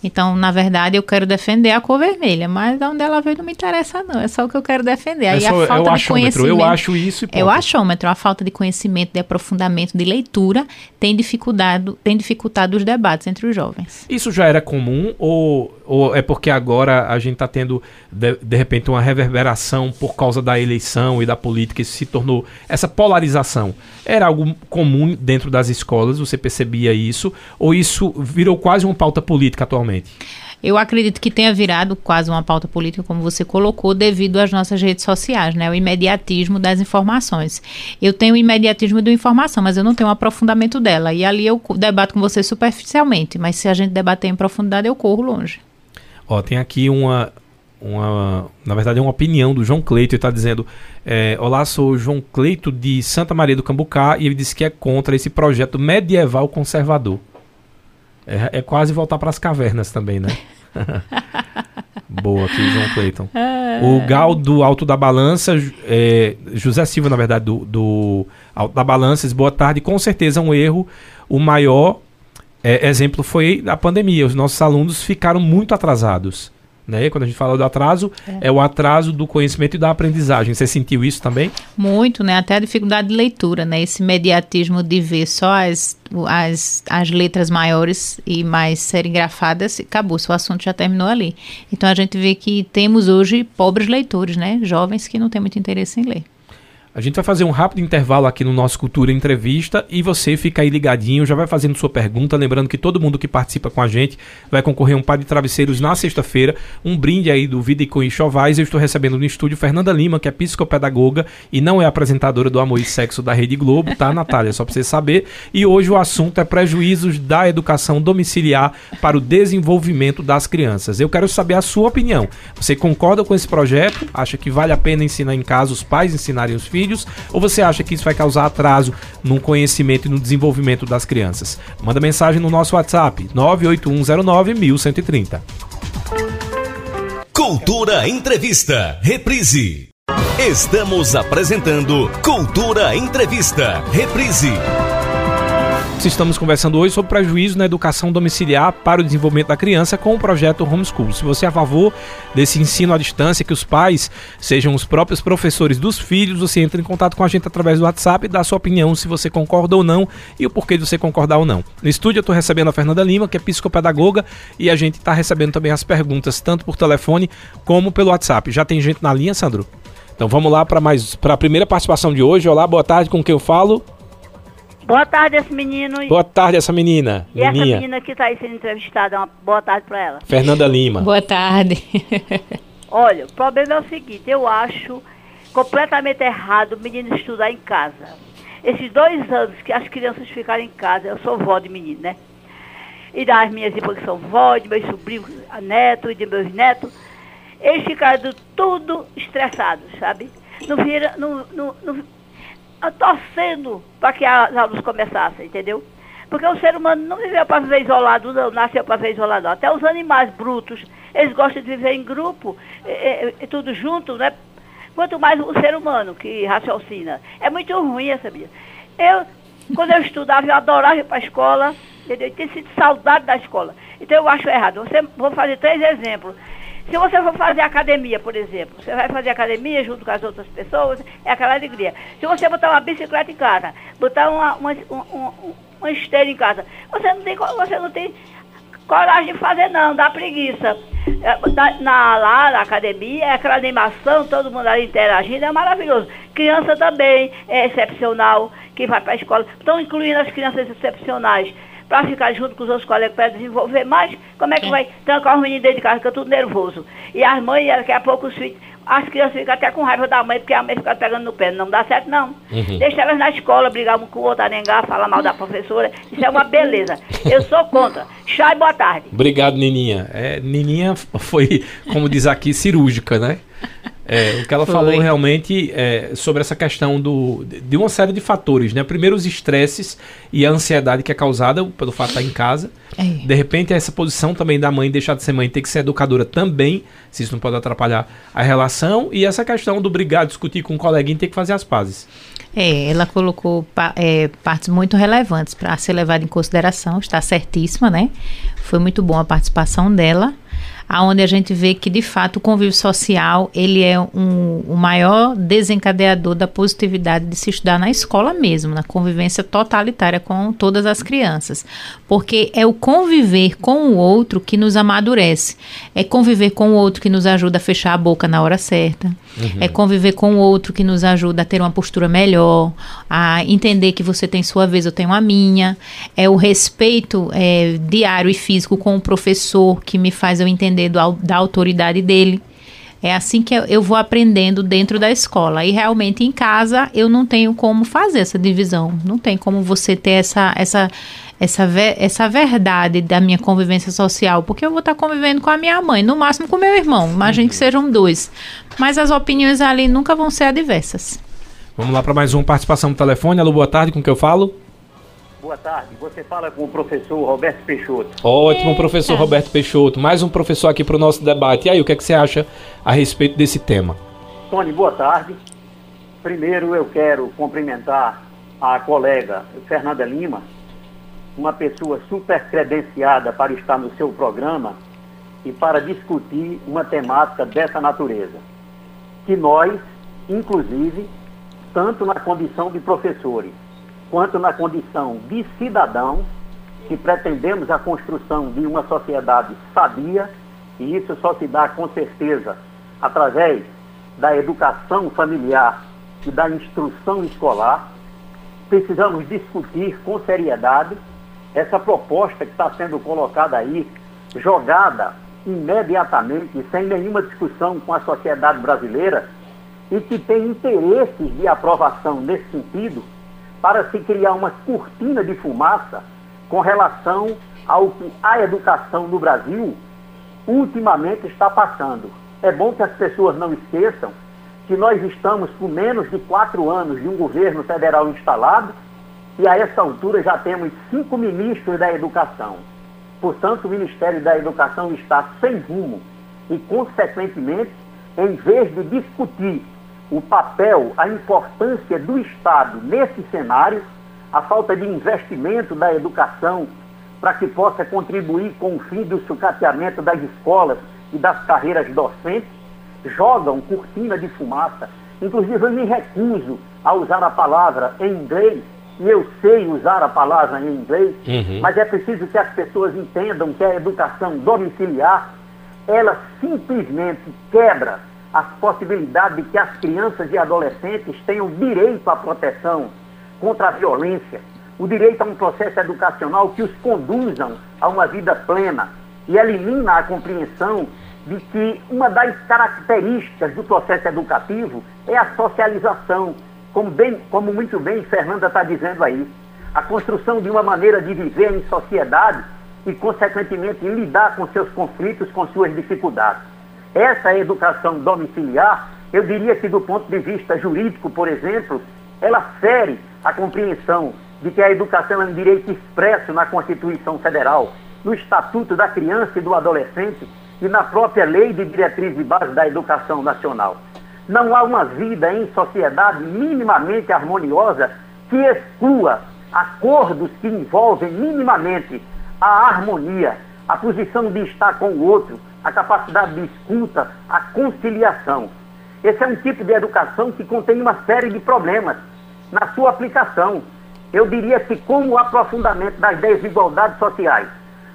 Então, na verdade, eu quero defender a cor vermelha, mas onde ela veio não me interessa, não. É só o que eu quero defender. É Aí só- a é falta o de conhecimento. Eu acho isso e ponto. É o achômetro, a falta de conhecimento, de aprofundamento, de leitura, tem dificultado, tem dificultado os debates entre os jovens. Isso já era comum ou, ou é porque agora a gente está tendo, de, de repente, uma reverberação por causa da eleição e da política? Isso se tornou. Essa polarização era algo comum dentro das escolas? Você percebia isso? Ou isso virou quase uma pauta política atualmente? Eu acredito que tenha virado quase uma pauta política, como você colocou, devido às nossas redes sociais, né? O imediatismo das informações. Eu tenho o imediatismo da informação, mas eu não tenho o aprofundamento dela. E ali eu debato com você superficialmente, mas se a gente debater em profundidade, eu corro longe. Ó, tem aqui uma, uma. Na verdade, é uma opinião do João Cleito. Ele está dizendo: é, Olá, sou o João Cleito de Santa Maria do Cambucá e ele disse que é contra esse projeto medieval conservador. É, é quase voltar para as cavernas também, né? Boa aqui, João Cleiton. O Gal do Alto da Balança, é, José Silva, na verdade, do, do Alto da Balança, diz, boa tarde. Com certeza um erro. O maior é, exemplo foi a pandemia. Os nossos alunos ficaram muito atrasados. Né? Quando a gente fala do atraso, é. o atraso do conhecimento e da aprendizagem. Você sentiu isso também? Muito, né? Até a dificuldade de leitura, né? Esse mediatismo de ver só as, as, as letras maiores e mais serigrafadas, acabou, o assunto já terminou ali. Então a gente vê que temos hoje pobres leitores, né? Jovens que não têm muito interesse em ler. A gente vai fazer um rápido intervalo aqui no nosso Cultura Entrevista e você fica aí ligadinho, já vai fazendo sua pergunta. Lembrando que todo mundo que participa com a gente vai concorrer a um par de travesseiros na sexta-feira, um brinde aí do Vida e com Enxovais. Eu estou recebendo no estúdio Fernanda Lima, que é psicopedagoga e não é apresentadora do Amor e Sexo da Rede Globo, tá, Natália? Só pra você saber. E hoje o assunto é prejuízos da educação domiciliar para o desenvolvimento das crianças. Eu quero saber a sua opinião. Você concorda com esse projeto? Acha que vale a pena ensinar em casa os pais ensinarem os filhos? Ou você acha que isso vai causar atraso no conhecimento e no desenvolvimento das crianças? Manda mensagem no nosso WhatsApp 981091130. Cultura Entrevista, reprise. Estamos apresentando Cultura Entrevista, reprise. Estamos conversando hoje sobre prejuízo na educação domiciliar para o desenvolvimento da criança com o projeto Homeschool. Se você é a favor desse ensino à distância, que os pais sejam os próprios professores dos filhos, você entra em contato com a gente através do WhatsApp e dá sua opinião se você concorda ou não e o porquê de você concordar ou não. No estúdio eu estou recebendo a Fernanda Lima, que é psicopedagoga, e a gente está recebendo também as perguntas tanto por telefone como pelo WhatsApp. Já tem gente na linha, Sandro? Então vamos lá para mais para a primeira participação de hoje. Olá, boa tarde, com quem eu falo? Boa tarde, esse menino. Boa tarde, essa menina. E essa Liminha. menina que está aí sendo entrevistada, uma boa tarde para ela. Fernanda Lima. Boa tarde. Olha, o problema é o seguinte, eu acho completamente errado o menino estudar em casa. Esses dois anos que as crianças ficaram em casa, eu sou vó de menino, né? E das minhas irmãs que são vó, de meus sobrinhos, netos e de meus netos, eles ficaram tudo estressados, sabe? Não vira, não, não, não, torcendo para que as aulas começassem, entendeu? Porque o ser humano não viveu para viver isolado, não, nasceu para viver isolado. Até os animais brutos, eles gostam de viver em grupo, tudo junto, né? Quanto mais o ser humano que raciocina. É muito ruim essa vida. Eu, quando eu estudava, eu adorava ir para a escola, entendeu? Eu tinha sido saudade da escola. Então eu acho errado. Você, vou fazer três exemplos. Se você for fazer academia, por exemplo, você vai fazer academia junto com as outras pessoas, é aquela alegria. Se você botar uma bicicleta em casa, botar uma, uma, uma, uma esteira em casa, você não, tem, você não tem coragem de fazer não, dá preguiça. Na, na, lá na academia, é aquela animação, todo mundo ali interagindo, é maravilhoso. Criança também é excepcional, que vai para a escola. Estão incluindo as crianças excepcionais para ficar junto com os outros colegas para desenvolver mais, como é que é. vai trancar os meninos dentro de casa, fica tudo nervoso. E as mães, daqui a pouco os filhos, as crianças ficam até com raiva da mãe, porque a mãe fica pegando no pé. Não dá certo, não. Uhum. Deixa elas na escola, brigar um com o outro, arengar, falar mal da professora. Isso é uma beleza. Eu sou contra. Chá e boa tarde. Obrigado, Nininha. É, Nininha foi, como diz aqui, cirúrgica, né? É, o que ela Foi. falou realmente é, sobre essa questão do, de uma série de fatores, né? Primeiro, os estresses e a ansiedade que é causada pelo fato de estar em casa. É. De repente, essa posição também da mãe deixar de ser mãe, ter que ser educadora também, se isso não pode atrapalhar a relação. E essa questão do brigar, discutir com um coleguinha ter que fazer as pazes. É, ela colocou é, partes muito relevantes para ser levada em consideração, está certíssima, né? Foi muito bom a participação dela aonde a gente vê que de fato o convívio social ele é um, o maior desencadeador da positividade de se estudar na escola mesmo, na convivência totalitária com todas as crianças, porque é o conviver com o outro que nos amadurece, é conviver com o outro que nos ajuda a fechar a boca na hora certa, uhum. é conviver com o outro que nos ajuda a ter uma postura melhor, a entender que você tem sua vez, eu tenho a minha, é o respeito é, diário e físico com o professor que me faz eu entender depender do, da autoridade dele. É assim que eu vou aprendendo dentro da escola. E realmente em casa eu não tenho como fazer essa divisão. Não tem como você ter essa, essa, essa, essa verdade da minha convivência social. Porque eu vou estar convivendo com a minha mãe, no máximo com meu irmão. Imagine que sejam dois. Mas as opiniões ali nunca vão ser adversas. Vamos lá para mais uma participação no telefone. Alô, boa tarde, com que eu falo? Boa tarde, você fala com o professor Roberto Peixoto. Ótimo, professor Roberto Peixoto. Mais um professor aqui para o nosso debate. E aí, o que, é que você acha a respeito desse tema? Tony, boa tarde. Primeiro eu quero cumprimentar a colega Fernanda Lima, uma pessoa super credenciada para estar no seu programa e para discutir uma temática dessa natureza. Que nós, inclusive, tanto na condição de professores, quanto na condição de cidadãos que pretendemos a construção de uma sociedade sabia, e isso só se dá com certeza através da educação familiar e da instrução escolar, precisamos discutir com seriedade essa proposta que está sendo colocada aí, jogada imediatamente, sem nenhuma discussão com a sociedade brasileira, e que tem interesses de aprovação nesse sentido para se criar uma cortina de fumaça com relação ao que a educação no Brasil ultimamente está passando. É bom que as pessoas não esqueçam que nós estamos com menos de quatro anos de um governo federal instalado e a essa altura já temos cinco ministros da educação. Portanto, o Ministério da Educação está sem rumo e, consequentemente, em vez de discutir o papel, a importância do Estado nesse cenário, a falta de investimento da educação para que possa contribuir com o fim do sucateamento das escolas e das carreiras docentes, jogam cortina de fumaça. Inclusive, eu me recuso a usar a palavra em inglês, e eu sei usar a palavra em inglês, uhum. mas é preciso que as pessoas entendam que a educação domiciliar, ela simplesmente quebra as possibilidades de que as crianças e adolescentes tenham direito à proteção contra a violência, o direito a um processo educacional que os conduzam a uma vida plena e elimina a compreensão de que uma das características do processo educativo é a socialização, como, bem, como muito bem Fernanda está dizendo aí, a construção de uma maneira de viver em sociedade e, consequentemente, lidar com seus conflitos, com suas dificuldades. Essa educação domiciliar, eu diria que do ponto de vista jurídico, por exemplo, ela fere a compreensão de que a educação é um direito expresso na Constituição Federal, no Estatuto da Criança e do Adolescente e na própria Lei de Diretriz e Base da Educação Nacional. Não há uma vida em sociedade minimamente harmoniosa que exclua acordos que envolvem minimamente a harmonia, a posição de estar com o outro, a capacidade de escuta, a conciliação. Esse é um tipo de educação que contém uma série de problemas na sua aplicação. Eu diria que, como o aprofundamento das desigualdades sociais,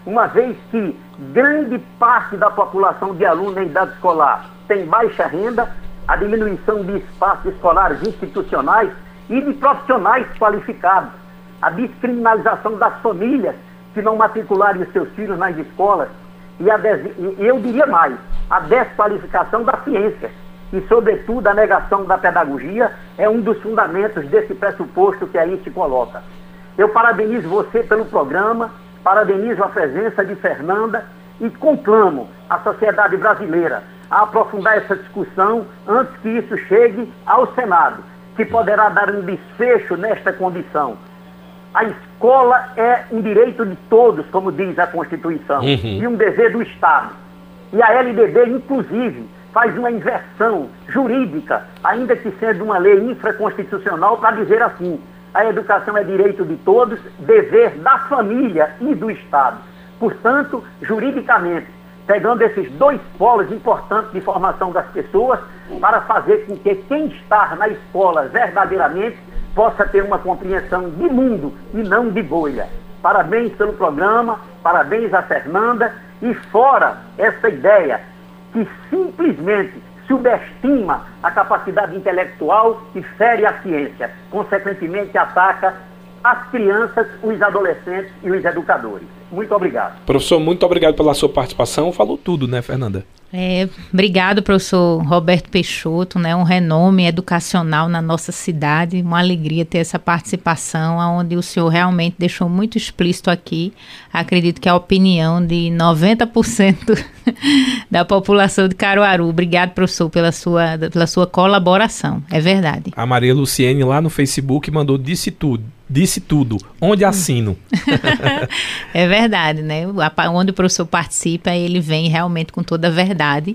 uma vez que grande parte da população de alunos em idade escolar tem baixa renda, a diminuição de espaços escolares institucionais e de profissionais qualificados, a descriminalização das famílias que não matricularem os seus filhos nas escolas, e, a des... e eu diria mais, a desqualificação da ciência e, sobretudo, a negação da pedagogia é um dos fundamentos desse pressuposto que aí se coloca. Eu parabenizo você pelo programa, parabenizo a presença de Fernanda e conclamo a sociedade brasileira a aprofundar essa discussão antes que isso chegue ao Senado, que poderá dar um desfecho nesta condição a escola é um direito de todos, como diz a Constituição, uhum. e um dever do Estado. E a LDB, inclusive, faz uma inversão jurídica, ainda que sendo uma lei infraconstitucional, para dizer assim: a educação é direito de todos, dever da família e do Estado. Portanto, juridicamente, pegando esses dois polos importantes de formação das pessoas, para fazer com que quem está na escola verdadeiramente possa ter uma compreensão de mundo e não de bolha. Parabéns pelo programa, parabéns a Fernanda, e fora essa ideia que simplesmente subestima a capacidade intelectual e fere a ciência, consequentemente ataca as crianças, os adolescentes e os educadores. Muito obrigado. Professor, muito obrigado pela sua participação. Falou tudo, né, Fernanda? É, obrigado, professor Roberto Peixoto, né, um renome educacional na nossa cidade, uma alegria ter essa participação, onde o senhor realmente deixou muito explícito aqui, acredito que é a opinião de 90% da população de Caruaru. Obrigado, professor, pela sua, pela sua colaboração, é verdade. A Maria Luciene lá no Facebook mandou disse tudo disse tudo. Onde assino? é verdade, né? Onde o professor participa, ele vem realmente com toda a verdade.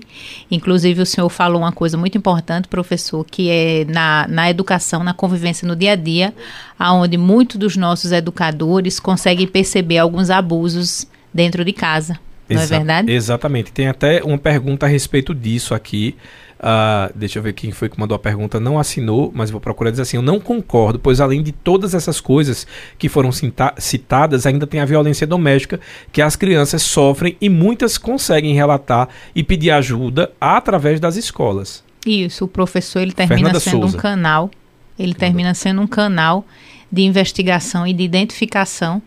Inclusive, o senhor falou uma coisa muito importante, professor, que é na, na educação, na convivência no dia a dia, aonde muitos dos nossos educadores conseguem perceber alguns abusos dentro de casa. Não Exa é verdade? Exatamente. Tem até uma pergunta a respeito disso aqui. Uh, deixa eu ver quem foi que mandou a pergunta. Não assinou, mas vou procurar dizer assim: eu não concordo, pois além de todas essas coisas que foram citadas, ainda tem a violência doméstica que as crianças sofrem e muitas conseguem relatar e pedir ajuda através das escolas. Isso, o professor ele termina Fernanda sendo Souza. um canal, ele termina sendo um canal de investigação e de identificação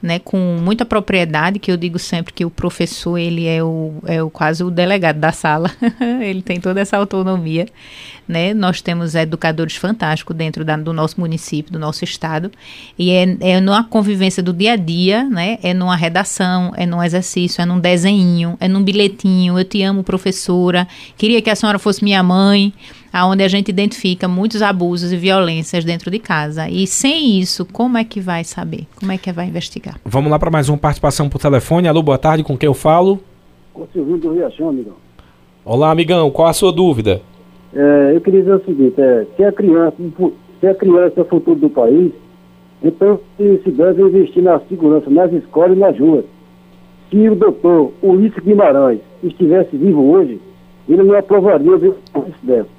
né, com muita propriedade, que eu digo sempre que o professor ele é o, é o quase o delegado da sala, ele tem toda essa autonomia, né? Nós temos educadores fantásticos dentro da, do nosso município, do nosso estado, e é, é numa convivência do dia a dia, né? É numa redação, é num exercício, é num desenho, é num bilhetinho, eu te amo, professora, queria que a senhora fosse minha mãe, aonde a gente identifica muitos abusos e violências dentro de casa. E sem isso, como é que vai saber? Como é que vai investigar? Vamos lá para mais uma participação por telefone. Alô, boa tarde, com quem eu falo? Com o Silvinho do Riachão, amigão. Olá, amigão, qual a sua dúvida? É, eu queria dizer o seguinte, é, se a criança, se a criança é o futuro do país, então se deve investir na segurança nas escolas e nas ruas. Se o doutor Ulisses Guimarães estivesse vivo hoje, ele não aprovaria o dessa.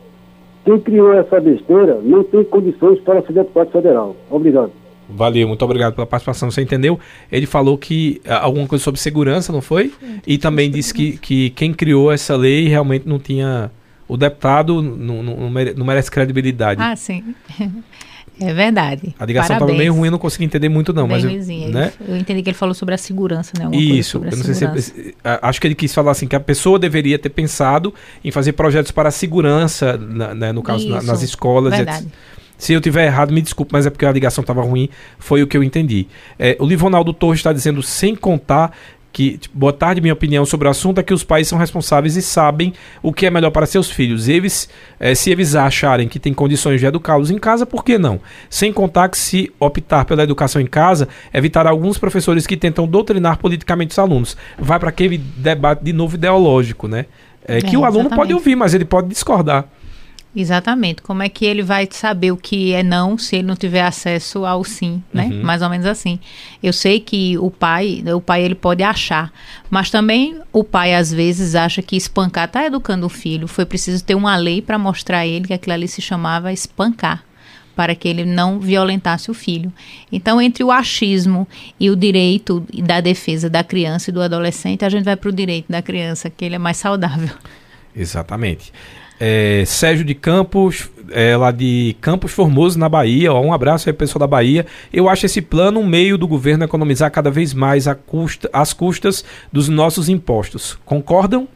Quem criou essa besteira não tem condições para ser deputado federal. Obrigado. Valeu, muito obrigado pela participação. Você entendeu? Ele falou que ah, alguma coisa sobre segurança, não foi? E também disse que, que quem criou essa lei realmente não tinha. O deputado não, não, não merece credibilidade. Ah, sim. É verdade. A ligação estava meio ruim, eu não consegui entender muito não, bem mas eu, né? eu entendi que ele falou sobre a segurança, né? Isso, eu não sei se acho que ele quis falar assim que a pessoa deveria ter pensado em fazer projetos para a segurança, né, no caso na, nas escolas. Verdade. Se eu tiver errado, me desculpe, mas é porque a ligação estava ruim, foi o que eu entendi. É, o Livonaldo Torres está dizendo, sem contar que, tipo, boa tarde, minha opinião sobre o assunto é que os pais são responsáveis e sabem o que é melhor para seus filhos. Eles, é, se eles acharem que tem condições de educá-los em casa, por que não? Sem contar que se optar pela educação em casa, evitar alguns professores que tentam doutrinar politicamente os alunos. Vai para aquele debate de novo ideológico, né? É, que é, o aluno exatamente. pode ouvir, mas ele pode discordar. Exatamente. Como é que ele vai saber o que é não se ele não tiver acesso ao sim, né? Uhum. Mais ou menos assim. Eu sei que o pai, o pai ele pode achar, mas também o pai às vezes acha que espancar está educando o filho. Foi preciso ter uma lei para mostrar a ele que aquilo ali se chamava espancar para que ele não violentasse o filho. Então, entre o achismo e o direito da defesa da criança e do adolescente, a gente vai para o direito da criança, que ele é mais saudável. Exatamente é, Sérgio de Campos, é, lá de Campos Formoso, na Bahia. Ó, um abraço aí, pessoal da Bahia. Eu acho esse plano um meio do governo economizar cada vez mais a custa, as custas dos nossos impostos. Concordam?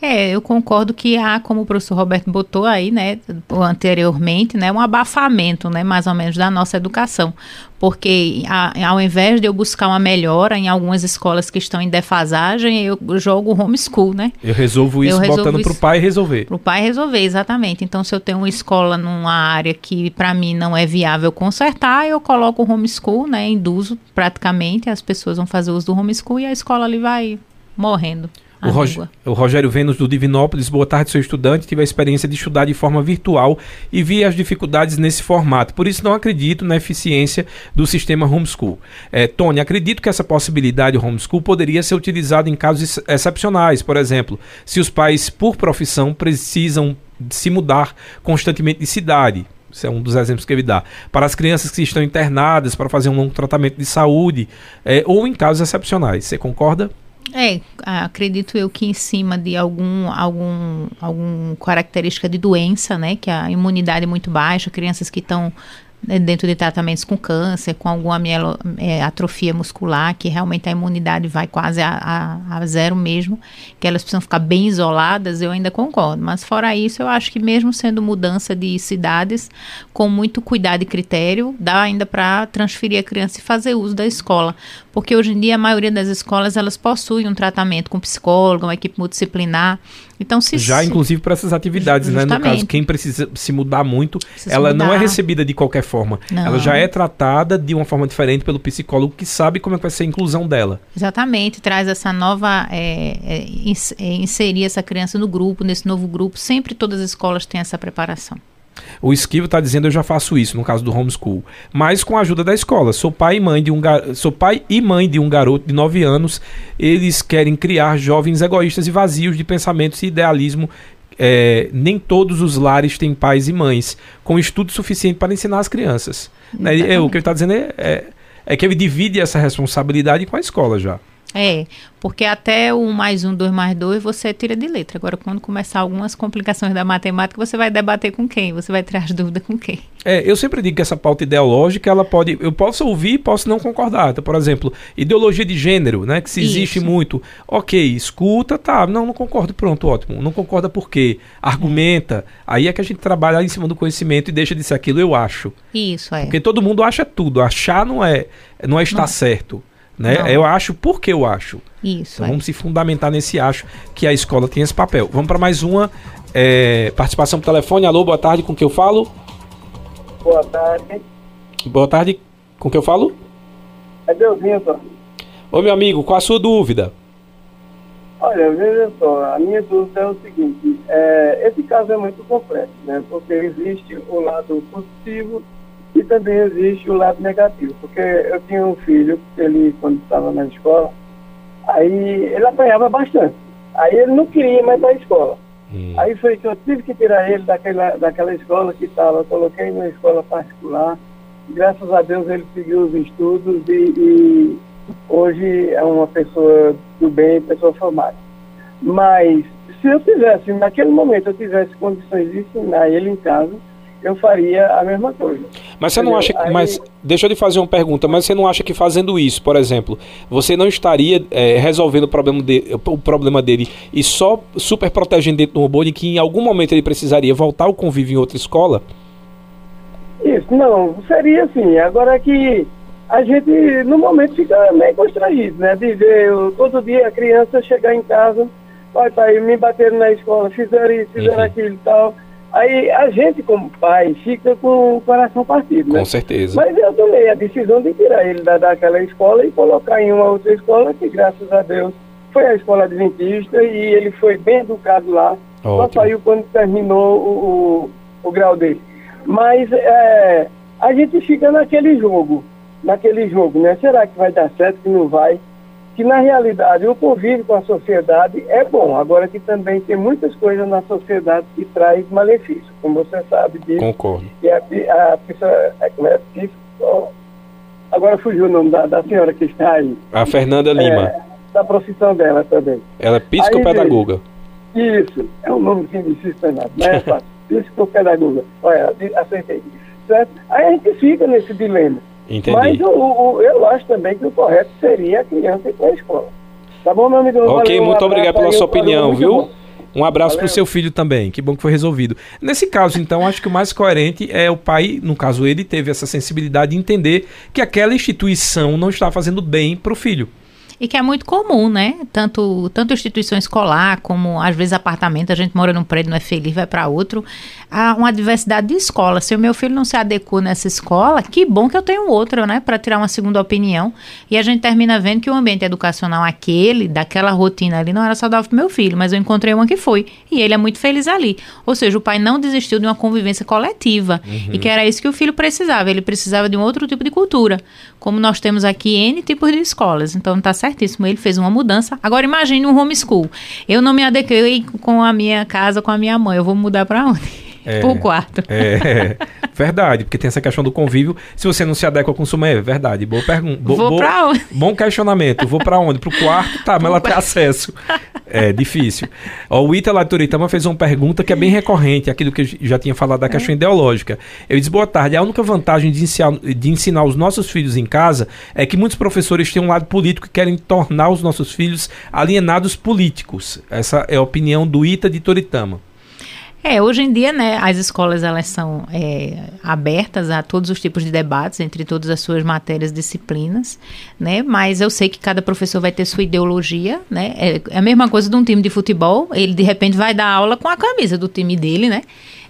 É, eu concordo que há, como o professor Roberto botou aí, né, anteriormente, né, um abafamento, né, mais ou menos da nossa educação, porque a, ao invés de eu buscar uma melhora em algumas escolas que estão em defasagem, eu jogo homeschool, né? Eu resolvo isso eu botando para o pai resolver. Para o pai resolver, exatamente. Então, se eu tenho uma escola numa área que para mim não é viável consertar, eu coloco o homeschool, né, induzo praticamente, as pessoas vão fazer uso do homeschool e a escola ali vai morrendo. O, Rog o, Rogério Vênus do Divinópolis, boa tarde, seu estudante. Tive a experiência de estudar de forma virtual e vi as dificuldades nesse formato. Por isso, não acredito na eficiência do sistema homeschool. É, Tony, acredito que essa possibilidade homeschool poderia ser utilizada em casos ex excepcionais. Por exemplo, se os pais, por profissão, precisam se mudar constantemente de cidade. Isso é um dos exemplos que ele dá. Para as crianças que estão internadas para fazer um longo tratamento de saúde, é, ou em casos excepcionais. Você concorda? É, acredito eu que em cima de algum, algum, algum característica de doença, né, que a imunidade é muito baixa, crianças que estão né, dentro de tratamentos com câncer, com alguma mielo, é, atrofia muscular, que realmente a imunidade vai quase a, a, a, zero mesmo, que elas precisam ficar bem isoladas, eu ainda concordo. Mas fora isso, eu acho que mesmo sendo mudança de cidades, com muito cuidado e critério, dá ainda para transferir a criança e fazer uso da escola. Porque hoje em dia a maioria das escolas elas possuem um tratamento com psicólogo, uma equipe multidisciplinar. Então, se já inclusive para essas atividades, Justamente. né? No caso, quem precisa se mudar muito, precisa ela mudar. não é recebida de qualquer forma. Não. Ela já é tratada de uma forma diferente pelo psicólogo que sabe como é que vai ser a inclusão dela. Exatamente, traz essa nova é, é, é inserir essa criança no grupo, nesse novo grupo. Sempre todas as escolas têm essa preparação. O Esquivo está dizendo eu já faço isso no caso do homeschool, mas com a ajuda da escola. Sou pai e mãe de um gar... sou pai e mãe de um garoto de 9 anos. Eles querem criar jovens egoístas e vazios de pensamentos e idealismo. É, nem todos os lares têm pais e mães com estudo suficiente para ensinar as crianças. Né? É, o que ele está dizendo é, é, é que ele divide essa responsabilidade com a escola já. É, porque até o mais um, dois mais dois, você tira de letra. Agora, quando começar algumas complicações da matemática, você vai debater com quem? Você vai tirar as dúvidas com quem? É, eu sempre digo que essa pauta ideológica, ela pode. Eu posso ouvir posso não concordar. Então, por exemplo, ideologia de gênero, né? Que se existe Isso. muito. Ok, escuta, tá. Não, não concordo, pronto, ótimo. Não concorda por quê? Argumenta. Aí é que a gente trabalha em cima do conhecimento e deixa de ser aquilo, eu acho. Isso, é. Porque todo mundo acha tudo. Achar não é, não é estar não. certo. Né? Eu acho porque eu acho. Isso. Então, é. Vamos se fundamentar nesse acho que a escola tem esse papel. Vamos para mais uma é, participação por telefone. Alô, boa tarde, com que eu falo? Boa tarde. Boa tarde, com que eu falo? É Deusinho. Ô, meu amigo, qual a sua dúvida? Olha, veja só, a minha dúvida é o seguinte, é, esse caso é muito complexo, né? Porque existe o lado positivo e também existe o lado negativo, porque eu tinha um filho, ele quando estava na escola, aí ele apanhava bastante. Aí ele não queria mais para a escola. Hum. Aí foi que eu tive que tirar ele daquela, daquela escola que estava, coloquei numa escola particular. Graças a Deus ele seguiu os estudos e, e hoje é uma pessoa do bem, pessoa formada. Mas se eu tivesse, naquele momento, eu tivesse condições de ensinar ele em casa, eu faria a mesma coisa. Mas você não acha que. Aí... Mas deixa eu lhe fazer uma pergunta, mas você não acha que fazendo isso, por exemplo, você não estaria é, resolvendo o problema, de, o problema dele e só super protegendo dentro do robô de que em algum momento ele precisaria voltar ao convívio em outra escola? Isso, não, seria assim. Agora que a gente no momento fica meio constrangido, né? De ver todo dia a criança chegar em casa, pai, pai, me bateram na escola, fizeram isso, fizeram uhum. aquilo e tal. Aí a gente, como pai, fica com o coração partido, né? Com certeza. Mas eu tomei a decisão de tirar ele da, daquela escola e colocar em uma outra escola que, graças a Deus, foi a escola adventista e ele foi bem educado lá. Ótimo. Só saiu quando terminou o, o, o grau dele. Mas é, a gente fica naquele jogo, naquele jogo, né? Será que vai dar certo, que não vai? Que na realidade o convívio com a sociedade é bom, agora que também tem muitas coisas na sociedade que traz malefício, como você sabe disso. Concordo. E a, a, a, é, agora fugiu o nome da, da, senhora que está aí. A Fernanda Lima. É, da profissão dela também. Ela é psicopedagoga. Aí, isso, é um nome que difícil, Fernando, não é fácil. psicopedagoga. Olha, acertei. Certo? Aí a gente fica nesse dilema. Entendi. Mas o, o, eu acho também que o correto seria a criança ir para a escola. Tá bom, meu amigo? Ok, muito um obrigado pela sua opinião, viu? Bom. Um abraço para o seu filho também. Que bom que foi resolvido. Nesse caso, então, acho que o mais coerente é o pai, no caso ele, teve essa sensibilidade de entender que aquela instituição não está fazendo bem para o filho. E que é muito comum, né? Tanto, tanto instituição escolar como às vezes apartamento, a gente mora num prédio, não é feliz, vai para outro. há uma diversidade de escola. Se o meu filho não se adequou nessa escola, que bom que eu tenho outra, né, para tirar uma segunda opinião. E a gente termina vendo que o ambiente educacional aquele, daquela rotina ali, não era saudável para meu filho, mas eu encontrei uma que foi. E ele é muito feliz ali. Ou seja, o pai não desistiu de uma convivência coletiva. Uhum. E que era isso que o filho precisava. Ele precisava de um outro tipo de cultura. Como nós temos aqui N tipos de escolas. Então tá certíssimo. Ele fez uma mudança. Agora imagine um homeschool. Eu não me adequei com a minha casa, com a minha mãe. Eu vou mudar para onde? É, por quarto. É, verdade, porque tem essa questão do convívio. Se você não se adequa sua mãe, é verdade. Boa pergunta. Bo, vou bo, pra onde? Bom questionamento. Vou para onde? Pro quarto? Tá, mas ela tem acesso. É difícil. Ó, o Ita Laturitama fez uma pergunta que é bem recorrente, aquilo que eu já tinha falado da questão é. ideológica. Eu disse, boa tarde. A única vantagem de ensinar, de ensinar os nossos filhos em casa é que muitos professores têm um lado político e querem tornar os nossos filhos alienados políticos. Essa é a opinião do Ita de Toritama. É, hoje em dia, né, as escolas elas são é, abertas a todos os tipos de debates entre todas as suas matérias, disciplinas, né, mas eu sei que cada professor vai ter sua ideologia, né, é, é a mesma coisa de um time de futebol, ele de repente vai dar aula com a camisa do time dele, né,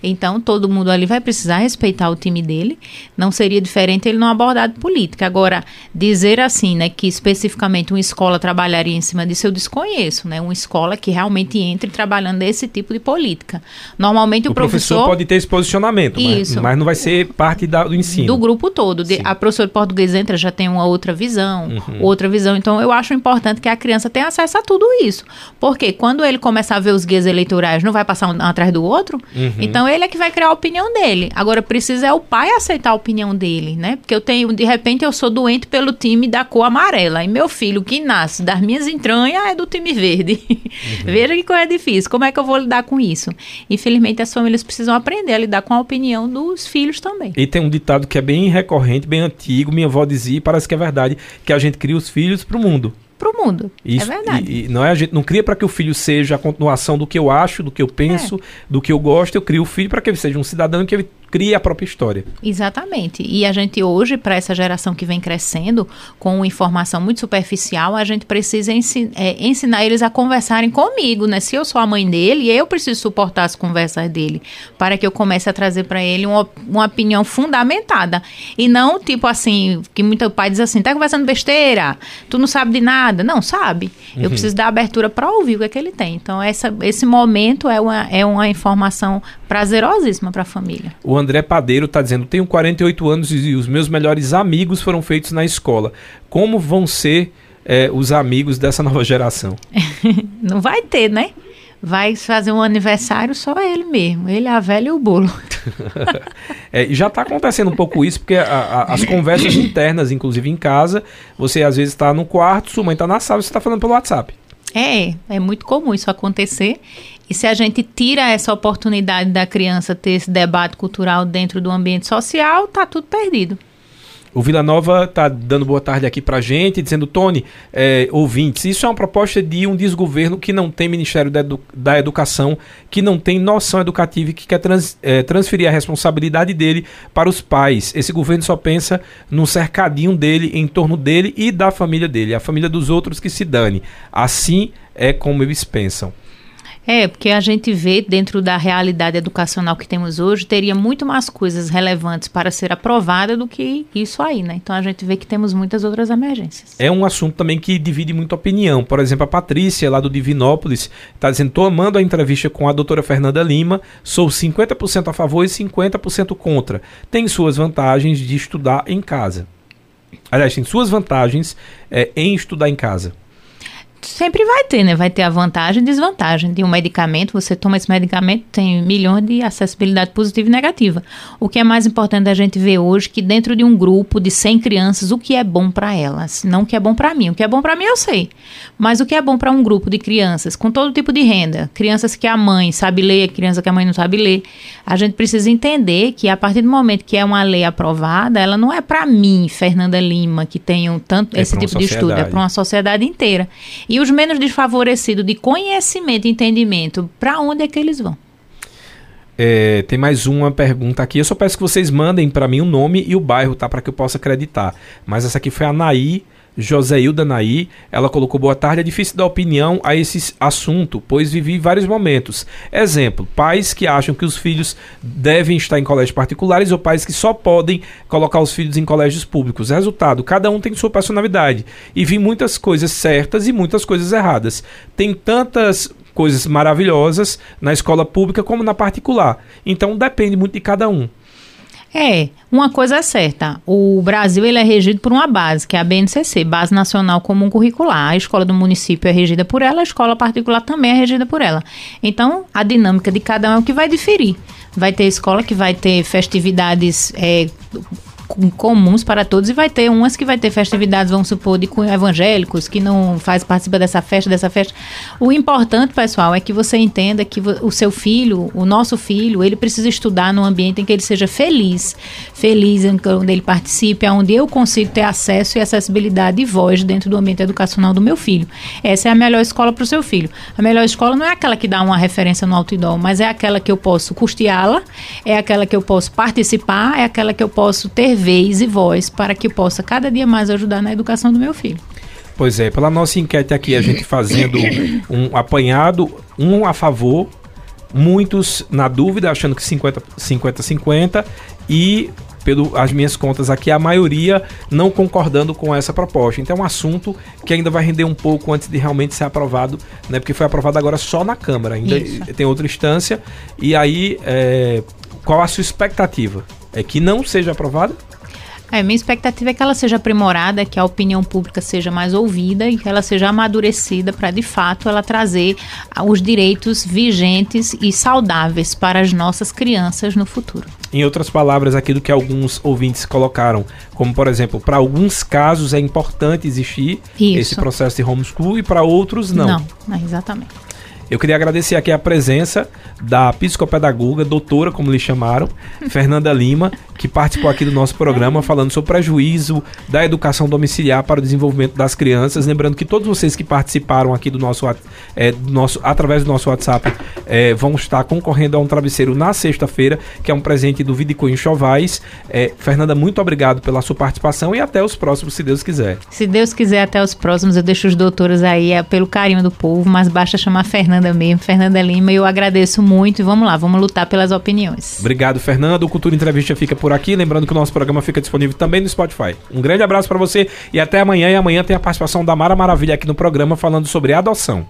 então, todo mundo ali vai precisar respeitar o time dele. Não seria diferente ele não abordar política. Agora, dizer assim, né, que especificamente uma escola trabalharia em cima disso, eu desconheço, né? Uma escola que realmente entre trabalhando esse tipo de política. Normalmente o, o professor, professor, pode ter esse posicionamento, mas, mas não vai ser parte da, do ensino. Do grupo todo. De, a professora de português entra, já tem uma outra visão, uhum. outra visão. Então, eu acho importante que a criança tenha acesso a tudo isso. Porque quando ele começar a ver os guias eleitorais, não vai passar um atrás do outro. Uhum. Então, ele é que vai criar a opinião dele. Agora precisa é o pai aceitar a opinião dele, né? Porque eu tenho, de repente, eu sou doente pelo time da cor amarela. E meu filho, que nasce das minhas entranhas, é do time verde. Uhum. Veja que coisa difícil. Como é que eu vou lidar com isso? Infelizmente, as famílias precisam aprender a lidar com a opinião dos filhos também. E tem um ditado que é bem recorrente, bem antigo, minha avó dizia, e parece que é verdade, que a gente cria os filhos para o mundo para o mundo. É Isso, é verdade. E, e, não é a gente não cria para que o filho seja a continuação do que eu acho, do que eu penso, é. do que eu gosto. Eu crio o filho para que ele seja um cidadão que ele cria a própria história. Exatamente. E a gente hoje, para essa geração que vem crescendo, com informação muito superficial, a gente precisa ensin é, ensinar eles a conversarem comigo, né? Se eu sou a mãe dele, eu preciso suportar as conversas dele, para que eu comece a trazer para ele uma, uma opinião fundamentada. E não tipo assim, que muito pai diz assim, tá conversando besteira, tu não sabe de nada. Não, sabe. Eu uhum. preciso dar abertura para ouvir o que, é que ele tem. Então, essa, esse momento é uma, é uma informação prazerosíssima para a família. O André Padeiro está dizendo: tenho 48 anos e os meus melhores amigos foram feitos na escola. Como vão ser é, os amigos dessa nova geração? Não vai ter, né? Vai fazer um aniversário só ele mesmo, ele, a velha e o bolo. é, já está acontecendo um pouco isso, porque a, a, as conversas internas, inclusive em casa, você às vezes está no quarto, sua mãe está na sala, você está falando pelo WhatsApp. É, é muito comum isso acontecer. E se a gente tira essa oportunidade da criança ter esse debate cultural dentro do ambiente social, tá tudo perdido. O Vila Nova está dando boa tarde aqui para gente, dizendo, Tony, é, ouvintes, isso é uma proposta de um desgoverno que não tem Ministério da, Edu da Educação, que não tem noção educativa e que quer trans é, transferir a responsabilidade dele para os pais. Esse governo só pensa no cercadinho dele, em torno dele e da família dele, a família dos outros que se dane. Assim é como eles pensam. É, porque a gente vê dentro da realidade educacional que temos hoje, teria muito mais coisas relevantes para ser aprovada do que isso aí, né? Então a gente vê que temos muitas outras emergências. É um assunto também que divide muita opinião. Por exemplo, a Patrícia, lá do Divinópolis, está dizendo: estou amando a entrevista com a doutora Fernanda Lima, sou 50% a favor e 50% contra. Tem suas vantagens de estudar em casa. Aliás, tem suas vantagens é, em estudar em casa sempre vai ter, né? Vai ter a vantagem e desvantagem de um medicamento. Você toma esse medicamento, tem milhões de acessibilidade positiva e negativa. O que é mais importante a gente ver hoje que dentro de um grupo de 100 crianças, o que é bom para elas, não o que é bom para mim. O que é bom para mim eu sei, mas o que é bom para um grupo de crianças com todo tipo de renda, crianças que a mãe sabe ler, criança que a mãe não sabe ler, a gente precisa entender que a partir do momento que é uma lei aprovada, ela não é para mim, Fernanda Lima, que tenho tanto é esse tipo de estudo, é para uma sociedade inteira. E os menos desfavorecidos de conhecimento e entendimento, para onde é que eles vão? É, tem mais uma pergunta aqui. Eu só peço que vocês mandem para mim o nome e o bairro, tá? Para que eu possa acreditar. Mas essa aqui foi a Naí Joséilda Naí, ela colocou boa tarde, é difícil dar opinião a esse assunto, pois vivi vários momentos. Exemplo, pais que acham que os filhos devem estar em colégios particulares ou pais que só podem colocar os filhos em colégios públicos. Resultado, cada um tem sua personalidade. E vi muitas coisas certas e muitas coisas erradas. Tem tantas coisas maravilhosas na escola pública como na particular. Então depende muito de cada um. É, uma coisa é certa. O Brasil ele é regido por uma base, que é a BNCC, Base Nacional Comum Curricular. A escola do município é regida por ela, a escola particular também é regida por ela. Então, a dinâmica de cada um é o que vai diferir. Vai ter escola que vai ter festividades é, comuns para todos e vai ter umas que vai ter festividades, vamos supor, de evangélicos, que não faz participa dessa festa, dessa festa. O importante, pessoal, é que você entenda que o seu filho, o nosso filho, ele precisa estudar num ambiente em que ele seja feliz, feliz onde ele participe, onde eu consigo ter acesso e acessibilidade e voz dentro do ambiente educacional do meu filho. Essa é a melhor escola para o seu filho. A melhor escola não é aquela que dá uma referência no outdoor, mas é aquela que eu posso custeá-la, é aquela que eu posso participar, é aquela que eu posso ter vez e voz para que possa cada dia mais ajudar na educação do meu filho. Pois é, pela nossa enquete aqui, a gente fazendo um apanhado, um a favor, muitos na dúvida, achando que 50-50, e pelo as minhas contas aqui, a maioria não concordando com essa proposta. Então é um assunto que ainda vai render um pouco antes de realmente ser aprovado, né? Porque foi aprovado agora só na Câmara, ainda Isso. tem outra instância. E aí, é, qual a sua expectativa? É que não seja aprovada? É, minha expectativa é que ela seja aprimorada, que a opinião pública seja mais ouvida e que ela seja amadurecida para, de fato, ela trazer os direitos vigentes e saudáveis para as nossas crianças no futuro. Em outras palavras, aquilo que alguns ouvintes colocaram, como por exemplo, para alguns casos é importante existir Isso. esse processo de homeschool e para outros não. Não, não exatamente. Eu queria agradecer aqui a presença da psicopedagoga, doutora, como lhe chamaram, Fernanda Lima, que participou aqui do nosso programa falando sobre o prejuízo da educação domiciliar para o desenvolvimento das crianças. Lembrando que todos vocês que participaram aqui do nosso, é, do nosso através do nosso WhatsApp é, vão estar concorrendo a um travesseiro na sexta-feira, que é um presente do Vidicunho Chovais. É, Fernanda, muito obrigado pela sua participação e até os próximos, se Deus quiser. Se Deus quiser, até os próximos. Eu deixo os doutores aí pelo carinho do povo, mas basta chamar Fernanda mesmo, Fernanda Lima. E eu agradeço muito e vamos lá, vamos lutar pelas opiniões. Obrigado, Fernando. O Cultura Entrevista fica por aqui. Lembrando que o nosso programa fica disponível também no Spotify. Um grande abraço para você e até amanhã. E amanhã tem a participação da Mara Maravilha aqui no programa falando sobre adoção.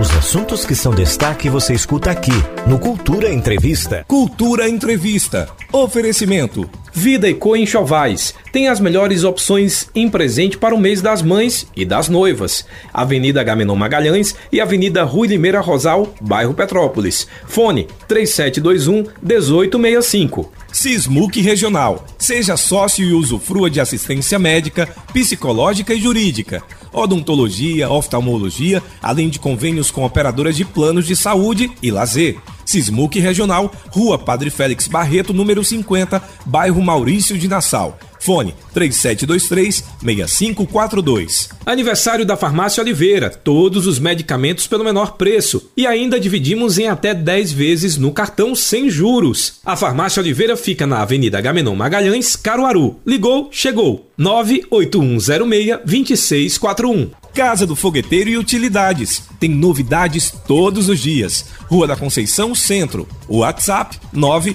Os assuntos que são destaque você escuta aqui no Cultura Entrevista. Cultura Entrevista. Oferecimento. Vida e Co Enxovais tem as melhores opções em presente para o mês das mães e das noivas. Avenida Gamenon Magalhães e Avenida Rui Limeira Rosal, bairro Petrópolis. Fone 3721 1865. Sismuc Regional. Seja sócio e usufrua de assistência médica, psicológica e jurídica, odontologia, oftalmologia, além de convênios com operadoras de planos de saúde e lazer. Sismuc Regional, Rua Padre Félix Barreto, número 50, bairro Maurício de Nassau. Fone 3723-6542. Aniversário da Farmácia Oliveira. Todos os medicamentos pelo menor preço. E ainda dividimos em até 10 vezes no cartão sem juros. A Farmácia Oliveira fica na Avenida Gamenon Magalhães, Caruaru. Ligou, chegou. 98106-2641. Casa do Fogueteiro e Utilidades. Tem novidades todos os dias. Rua da Conceição Centro. WhatsApp 9